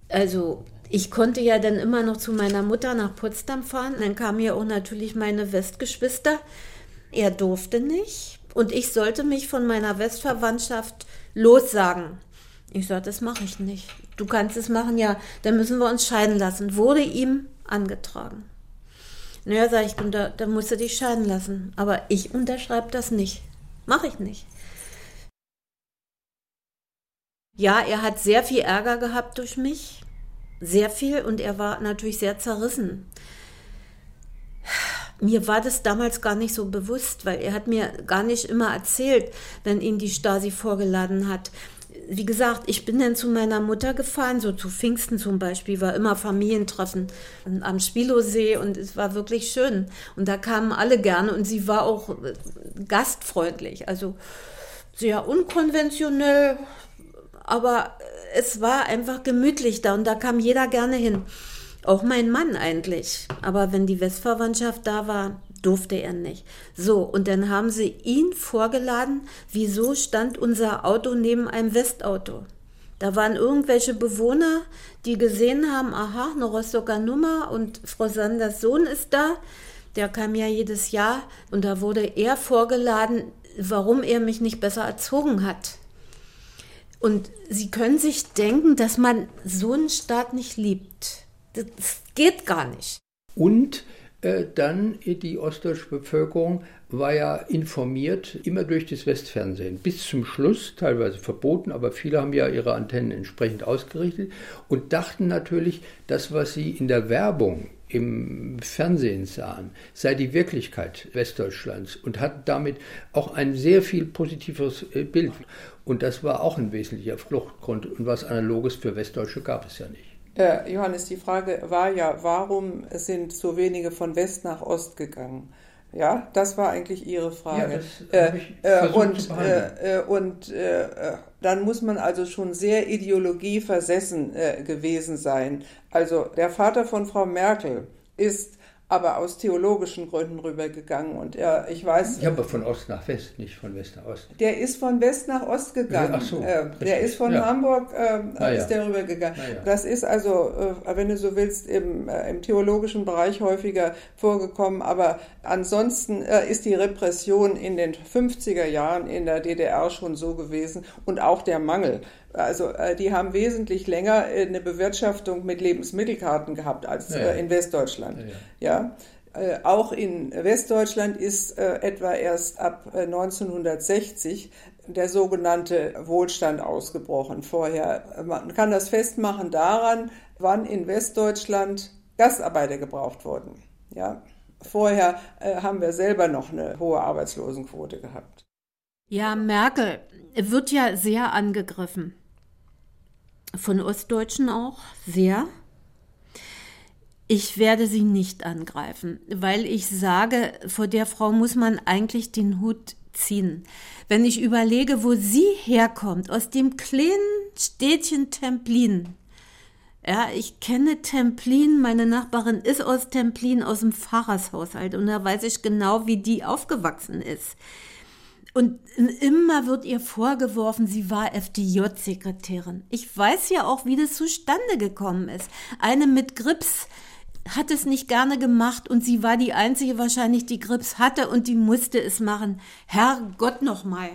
Also ich konnte ja dann immer noch zu meiner Mutter nach Potsdam fahren. Dann kamen ja auch natürlich meine Westgeschwister. Er durfte nicht und ich sollte mich von meiner Westverwandtschaft lossagen. Ich sagte, das mache ich nicht. Du kannst es machen, ja, dann müssen wir uns scheiden lassen. Wurde ihm angetragen. Naja, sag ich, da, da musst du dich scheiden lassen. Aber ich unterschreibe das nicht. Mache ich nicht. Ja, er hat sehr viel Ärger gehabt durch mich. Sehr viel und er war natürlich sehr zerrissen. Mir war das damals gar nicht so bewusst, weil er hat mir gar nicht immer erzählt, wenn ihn die Stasi vorgeladen hat. Wie gesagt, ich bin dann zu meiner Mutter gefahren, so zu Pfingsten zum Beispiel, war immer Familientreffen am Spilosee und es war wirklich schön. Und da kamen alle gerne und sie war auch gastfreundlich, also sehr unkonventionell, aber es war einfach gemütlich da und da kam jeder gerne hin. Auch mein Mann eigentlich. Aber wenn die Westverwandtschaft da war, durfte er nicht. So, und dann haben sie ihn vorgeladen, wieso stand unser Auto neben einem Westauto. Da waren irgendwelche Bewohner, die gesehen haben, aha, eine Rostocker Nummer und Frau Sanders Sohn ist da. Der kam ja jedes Jahr und da wurde er vorgeladen, warum er mich nicht besser erzogen hat. Und Sie können sich denken, dass man so einen Staat nicht liebt. Das geht gar nicht. Und äh, dann die ostdeutsche Bevölkerung war ja informiert, immer durch das Westfernsehen. Bis zum Schluss, teilweise verboten, aber viele haben ja ihre Antennen entsprechend ausgerichtet und dachten natürlich, das, was sie in der Werbung im Fernsehen sahen, sei die Wirklichkeit Westdeutschlands und hatten damit auch ein sehr viel positiveres äh, Bild. Und das war auch ein wesentlicher Fluchtgrund. Und was Analoges für Westdeutsche gab es ja nicht. Äh, Johannes, die Frage war ja, warum sind so wenige von West nach Ost gegangen? Ja, das war eigentlich Ihre Frage. Ja, äh, äh, und äh, äh, und äh, dann muss man also schon sehr ideologieversessen gewesen sein. Also der Vater von Frau Merkel ist aber aus theologischen Gründen rübergegangen. Und er, ich weiß. Ja, aber von Ost nach West, nicht von West nach Ost. Der ist von West nach Ost gegangen. Ja, ach so, äh, der ist von ja. Hamburg, äh, ah, ist ja. der rübergegangen. Ah, das ist also, äh, wenn du so willst, im, äh, im theologischen Bereich häufiger vorgekommen. Aber ansonsten äh, ist die Repression in den 50er Jahren in der DDR schon so gewesen und auch der Mangel. Also äh, die haben wesentlich länger äh, eine Bewirtschaftung mit Lebensmittelkarten gehabt als ja, ja. Äh, in Westdeutschland. Ja, ja. auch in Westdeutschland ist etwa erst ab 1960 der sogenannte Wohlstand ausgebrochen. Vorher, man kann das festmachen daran, wann in Westdeutschland Gastarbeiter gebraucht wurden. Ja. Vorher haben wir selber noch eine hohe Arbeitslosenquote gehabt. Ja, Merkel wird ja sehr angegriffen von Ostdeutschen auch sehr. Ich werde sie nicht angreifen, weil ich sage, vor der Frau muss man eigentlich den Hut ziehen. Wenn ich überlege, wo sie herkommt, aus dem kleinen Städtchen Templin. Ja, ich kenne Templin, meine Nachbarin ist aus Templin, aus dem Pfarrershaushalt und da weiß ich genau, wie die aufgewachsen ist. Und immer wird ihr vorgeworfen, sie war FDJ-Sekretärin. Ich weiß ja auch, wie das zustande gekommen ist. Eine mit Grips hat es nicht gerne gemacht und sie war die einzige wahrscheinlich, die Grips hatte und die musste es machen. Herrgott nochmal.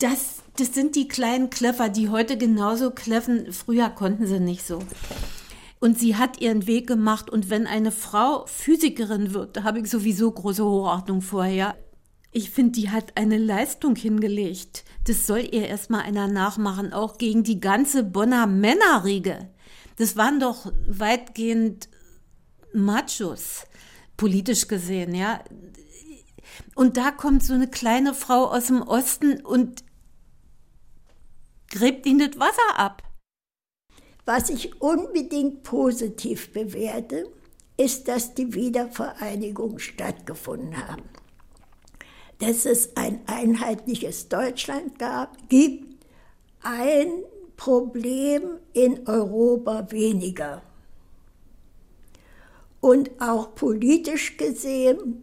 Das, das sind die kleinen Kleffer, die heute genauso kläffen. Früher konnten sie nicht so. Und sie hat ihren Weg gemacht. Und wenn eine Frau Physikerin wird, da habe ich sowieso große Hochachtung vorher. Ich finde, die hat eine Leistung hingelegt. Das soll ihr erstmal einer nachmachen, auch gegen die ganze Bonner Männerriege. Das waren doch weitgehend Machos, politisch gesehen, ja. Und da kommt so eine kleine Frau aus dem Osten und gräbt ihnen das Wasser ab. Was ich unbedingt positiv bewerte, ist, dass die Wiedervereinigung stattgefunden hat. Dass es ein einheitliches Deutschland gab, gibt ein Problem in Europa weniger. Und auch politisch gesehen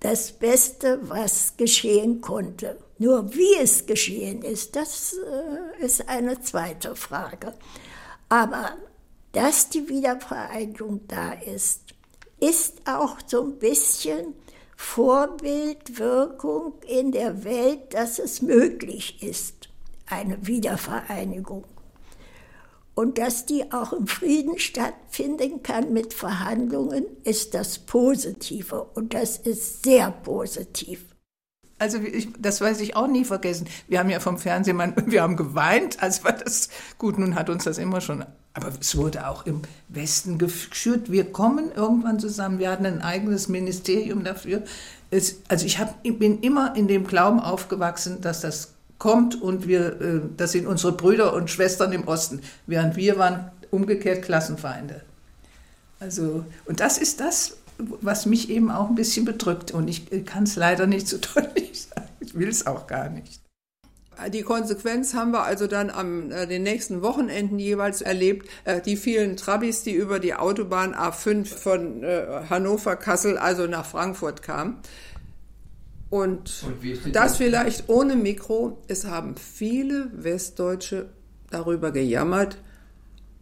das Beste, was geschehen konnte. Nur wie es geschehen ist, das äh, ist eine zweite Frage. Aber dass die Wiedervereinigung da ist, ist auch so ein bisschen Vorbildwirkung in der Welt, dass es möglich ist, eine Wiedervereinigung. Und dass die auch im Frieden stattfinden kann mit Verhandlungen, ist das Positive. Und das ist sehr positiv. Also ich, das weiß ich auch nie vergessen. Wir haben ja vom Fernsehen, wir haben geweint, als war das gut. Nun hat uns das immer schon, aber es wurde auch im Westen geschürt. Wir kommen irgendwann zusammen. Wir hatten ein eigenes Ministerium dafür. Es, also ich hab, bin immer in dem Glauben aufgewachsen, dass das kommt und wir, äh, das sind unsere Brüder und Schwestern im Osten, während wir waren umgekehrt Klassenfeinde. Also, und das ist das, was mich eben auch ein bisschen bedrückt. Und ich kann es leider nicht so deutlich sagen. Ich will es auch gar nicht. Die Konsequenz haben wir also dann am äh, den nächsten Wochenenden jeweils erlebt. Äh, die vielen Trabis, die über die Autobahn A5 von äh, Hannover, Kassel, also nach Frankfurt kamen. Und, Und das vielleicht ohne Mikro. Es haben viele Westdeutsche darüber gejammert,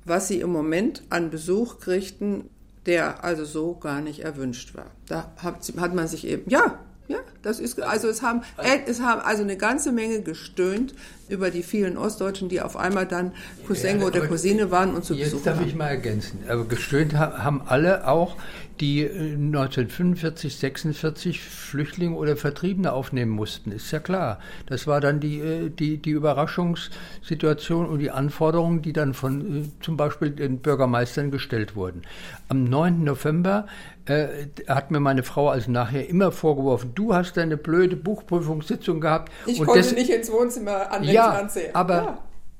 was sie im Moment an Besuch kriegten, der also so gar nicht erwünscht war. Da hat, hat man sich eben, ja, ja, das ist, also es haben, äh, es haben also eine ganze Menge gestöhnt über die vielen Ostdeutschen, die auf einmal dann Cousin ja, oder Cousine waren und zu Besuch Jetzt darf ich mal ergänzen. Aber gestöhnt haben alle auch, die 1945, äh, 46 Flüchtlinge oder Vertriebene aufnehmen mussten, ist ja klar. Das war dann die, äh, die, die Überraschungssituation und die Anforderungen, die dann von äh, zum Beispiel den Bürgermeistern gestellt wurden. Am 9. November äh, hat mir meine Frau also nachher immer vorgeworfen, du hast deine blöde Buchprüfungssitzung gehabt. Ich konnte nicht ins Wohnzimmer an ja, aber ja.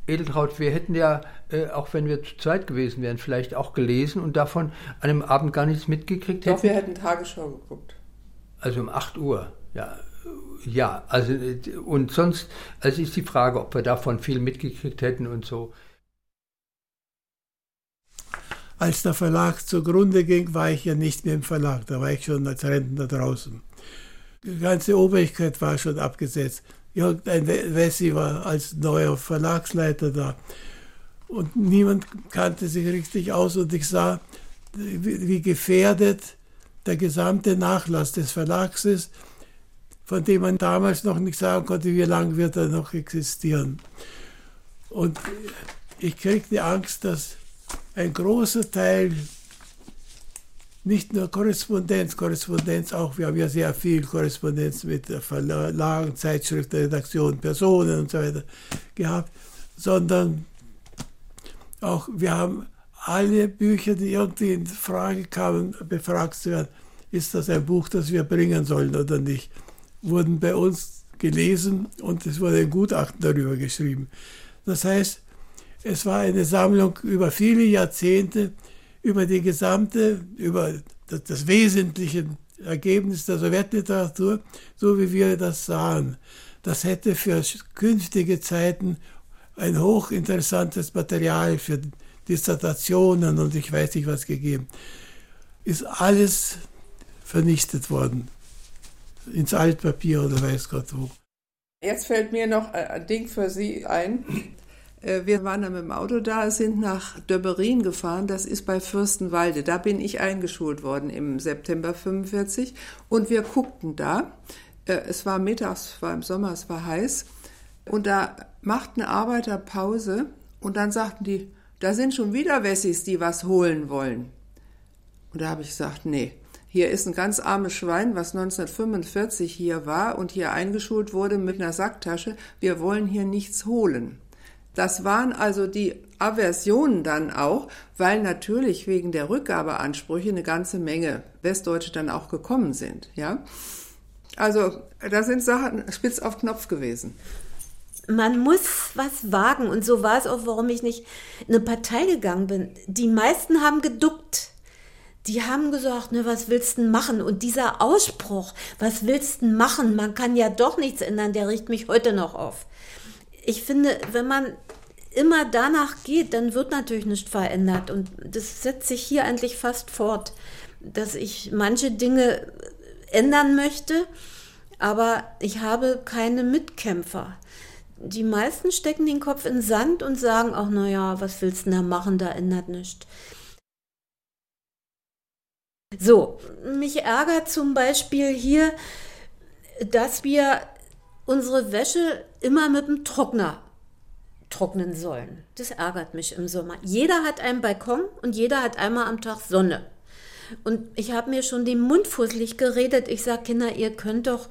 Edeltraut, wir hätten ja, äh, auch wenn wir zu zweit gewesen wären, vielleicht auch gelesen und davon an dem Abend gar nichts mitgekriegt hätten. Doch, wir hätten Tagesschau geguckt. Also um 8 Uhr, ja. Ja, also und sonst, also ist die Frage, ob wir davon viel mitgekriegt hätten und so. Als der Verlag zugrunde ging, war ich ja nicht mehr im Verlag, da war ich schon als Rentner draußen. Die ganze Obrigkeit war schon abgesetzt. Irgendein Wessi war als neuer Verlagsleiter da. Und niemand kannte sich richtig aus und ich sah, wie gefährdet der gesamte Nachlass des Verlags ist, von dem man damals noch nicht sagen konnte, wie lange wird er noch existieren. Und ich kriegte Angst, dass ein großer Teil nicht nur Korrespondenz, Korrespondenz auch, wir haben ja sehr viel Korrespondenz mit Verlagen, Zeitschriften, Redaktionen, Personen und so weiter gehabt, sondern auch wir haben alle Bücher, die irgendwie in Frage kamen, befragt zu werden, ist das ein Buch, das wir bringen sollen oder nicht, wurden bei uns gelesen und es wurde ein Gutachten darüber geschrieben. Das heißt, es war eine Sammlung über viele Jahrzehnte, über die gesamte, über das, das wesentliche Ergebnis der Sowjetliteratur, so wie wir das sahen. Das hätte für künftige Zeiten ein hochinteressantes Material für Dissertationen und ich weiß nicht was gegeben. Ist alles vernichtet worden. Ins Altpapier oder weiß Gott wo. Jetzt fällt mir noch ein Ding für Sie ein. Äh, wir waren dann mit dem Auto da, sind nach Döberin gefahren, das ist bei Fürstenwalde. Da bin ich eingeschult worden im September 45 und wir guckten da. Äh, es war mittags, es war im Sommer, es war heiß und da machten Arbeiter Pause und dann sagten die, da sind schon wieder Wessis, die was holen wollen. Und da habe ich gesagt, nee, hier ist ein ganz armes Schwein, was 1945 hier war und hier eingeschult wurde mit einer Sacktasche. Wir wollen hier nichts holen. Das waren also die Aversionen dann auch, weil natürlich wegen der Rückgabeansprüche eine ganze Menge Westdeutsche dann auch gekommen sind, ja. Also, da sind Sachen spitz auf Knopf gewesen. Man muss was wagen. Und so war es auch, warum ich nicht in eine Partei gegangen bin. Die meisten haben geduckt. Die haben gesagt, ne, was willst du machen? Und dieser Ausspruch, was willst du machen? Man kann ja doch nichts ändern, der riecht mich heute noch auf. Ich finde, wenn man immer danach geht, dann wird natürlich nichts verändert. Und das setzt sich hier eigentlich fast fort, dass ich manche Dinge ändern möchte, aber ich habe keine Mitkämpfer. Die meisten stecken den Kopf in Sand und sagen auch, naja, was willst du da machen, da ändert nichts. So, mich ärgert zum Beispiel hier, dass wir unsere Wäsche immer mit dem Trockner trocknen sollen. Das ärgert mich im Sommer. Jeder hat einen Balkon und jeder hat einmal am Tag Sonne. Und ich habe mir schon den Mund fusselig geredet. Ich sage, Kinder, ihr könnt doch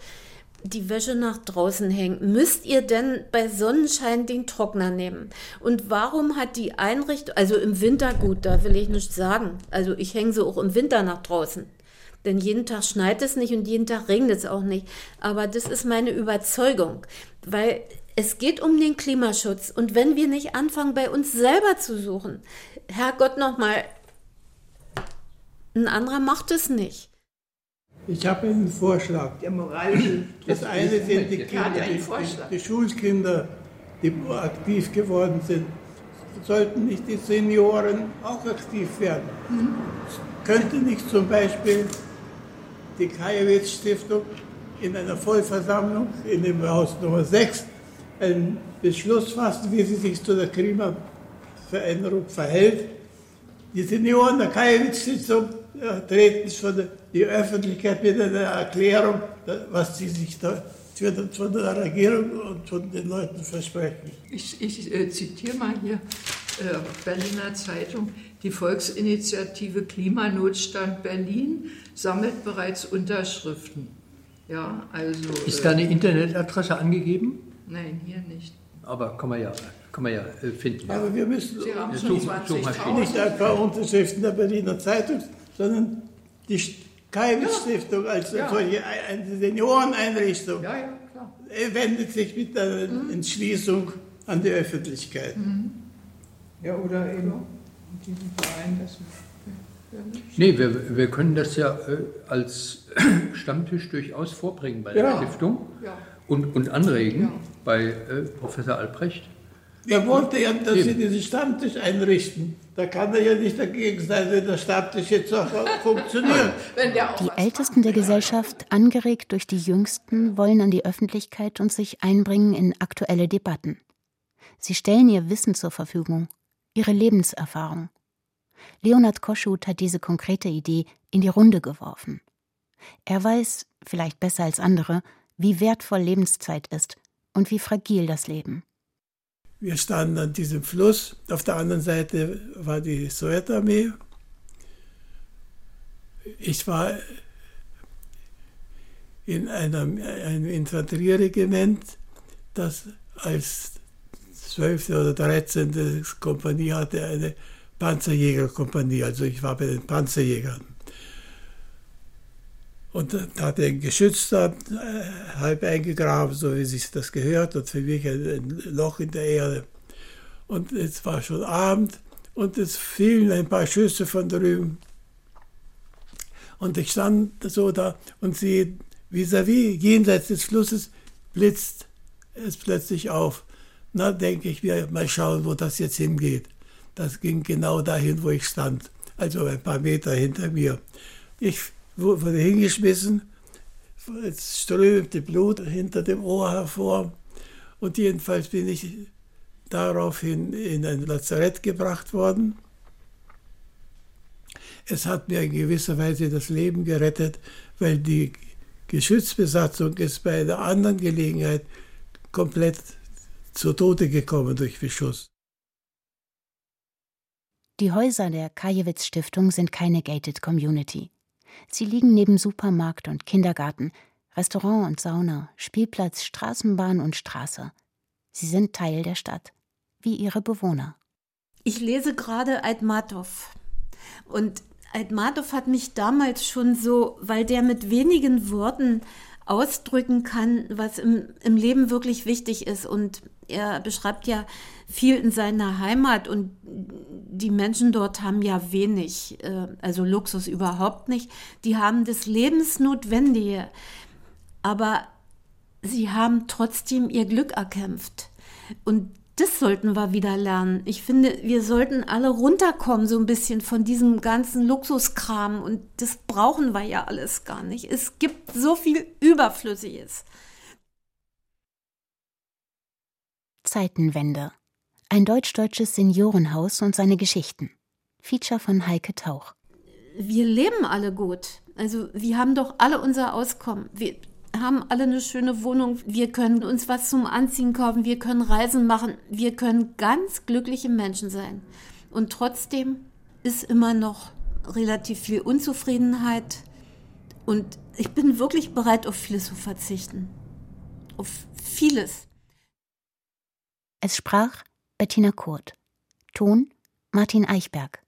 die Wäsche nach draußen hängen. Müsst ihr denn bei Sonnenschein den Trockner nehmen? Und warum hat die Einrichtung, also im Winter gut, da will ich nichts sagen. Also ich hänge sie auch im Winter nach draußen. Denn jeden Tag schneit es nicht und jeden Tag regnet es auch nicht. Aber das ist meine Überzeugung, weil es geht um den Klimaschutz. Und wenn wir nicht anfangen, bei uns selber zu suchen, Herrgott nochmal, ein anderer macht es nicht. Ich habe einen Vorschlag. Der moralische Das eine sind die, Kinder, die, die, Schulkinder, die aktiv geworden sind. Sollten nicht die Senioren auch aktiv werden? Mhm. Könnte nicht zum Beispiel die Kajewitz-Stiftung in einer Vollversammlung in dem Haus Nummer 6 einen Beschluss fassen, wie sie sich zu der Klimaveränderung verhält. Die Senioren der Kajewitz-Stiftung treten schon die Öffentlichkeit mit einer Erklärung, was sie sich da von der Regierung und von den Leuten versprechen. Ich, ich äh, zitiere mal hier äh, Berliner Zeitung. Die Volksinitiative Klimanotstand Berlin sammelt bereits Unterschriften. Ja, also, Ist da eine äh, Internetadresse angegeben? Nein, hier nicht. Aber kann man ja, kann man ja äh, finden. Aber wir müssen nicht ein paar Unterschriften der Berliner Zeitung sondern die Keimstiftung ja. als ja. solche, eine Senioreneinrichtung ja, ja, klar. wendet sich mit einer mhm. Entschließung an die Öffentlichkeit. Mhm. Ja, oder eben diesen Verein, das Nee, wir, wir können das ja äh, als Stammtisch durchaus vorbringen bei der ja. Stiftung ja. Und, und anregen ja. bei äh, Professor Albrecht. Er wollte ja, dass Eben. sie diesen Stammtisch einrichten. Da kann er ja nicht dagegen sein, wenn der Stammtisch jetzt auch funktioniert. die Ältesten der Gesellschaft, angeregt durch die Jüngsten, wollen an die Öffentlichkeit und sich einbringen in aktuelle Debatten. Sie stellen ihr Wissen zur Verfügung, ihre Lebenserfahrung. Leonard Koschut hat diese konkrete Idee in die Runde geworfen. Er weiß, vielleicht besser als andere, wie wertvoll Lebenszeit ist und wie fragil das Leben. Wir standen an diesem Fluss. Auf der anderen Seite war die Sowjetarmee. Ich war in einem, einem Infanterieregiment, das als 12. oder 13. Kompanie hatte eine Panzerjägerkompanie. Also ich war bei den Panzerjägern. Und da hat er ein Geschütz da äh, halb eingegraben, so wie sich das gehört, und für mich ein, Loch in der Erde. Und es war schon Abend und es fielen ein paar Schüsse von drüben. Und ich stand so da und sehe, vis-à-vis, -vis, jenseits des Flusses, blitzt es plötzlich auf. Na, denke ich mir, mal schauen, wo das jetzt hingeht. Das ging genau dahin, wo ich stand, also ein paar Meter hinter mir. Ich wurde hingeschmissen, es strömte Blut hinter dem Ohr hervor und jedenfalls bin ich daraufhin in ein Lazarett gebracht worden. Es hat mir in gewisser Weise das Leben gerettet, weil die Geschützbesatzung ist bei einer anderen Gelegenheit komplett zu Tode gekommen durch Beschuss. Die Häuser der Kajewitz Stiftung sind keine gated Community. Sie liegen neben Supermarkt und Kindergarten, Restaurant und Sauna, Spielplatz, Straßenbahn und Straße. Sie sind Teil der Stadt, wie ihre Bewohner. Ich lese gerade Aitmatov. Und Aitmatov hat mich damals schon so, weil der mit wenigen Worten ausdrücken kann, was im, im Leben wirklich wichtig ist. Und Er beschreibt ja viel in seiner Heimat und die Menschen dort haben ja wenig, äh, also Luxus überhaupt nicht. Die haben das Lebensnotwendige, aber sie haben trotzdem ihr Glück erkämpft. Und das sollten wir wieder lernen. Ich finde, wir sollten alle runterkommen, so ein bisschen von diesem ganzen Luxuskram. Und das brauchen wir ja alles gar nicht. Es gibt so viel Überflüssiges. Zeitenwende. Ein deutsch-deutsches Seniorenhaus und seine Geschichten. Feature von Heike Tauch. Wir leben alle gut. Also wir haben doch alle unser Auskommen. Wir haben alle eine schöne Wohnung. Wir können uns was zum Anziehen kaufen. Wir können Reisen machen. Wir können ganz glückliche Menschen sein. Und trotzdem ist immer noch relativ viel Unzufriedenheit. Und ich bin wirklich bereit, auf vieles zu verzichten. Auf vieles. Es sprach Bettina Kurt. Ton Martin Eichberg.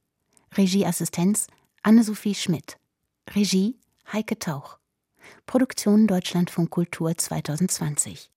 Regieassistenz Anne-Sophie Schmidt. Regie Heike Tauch. Produktion Deutschlandfunk Kultur 2020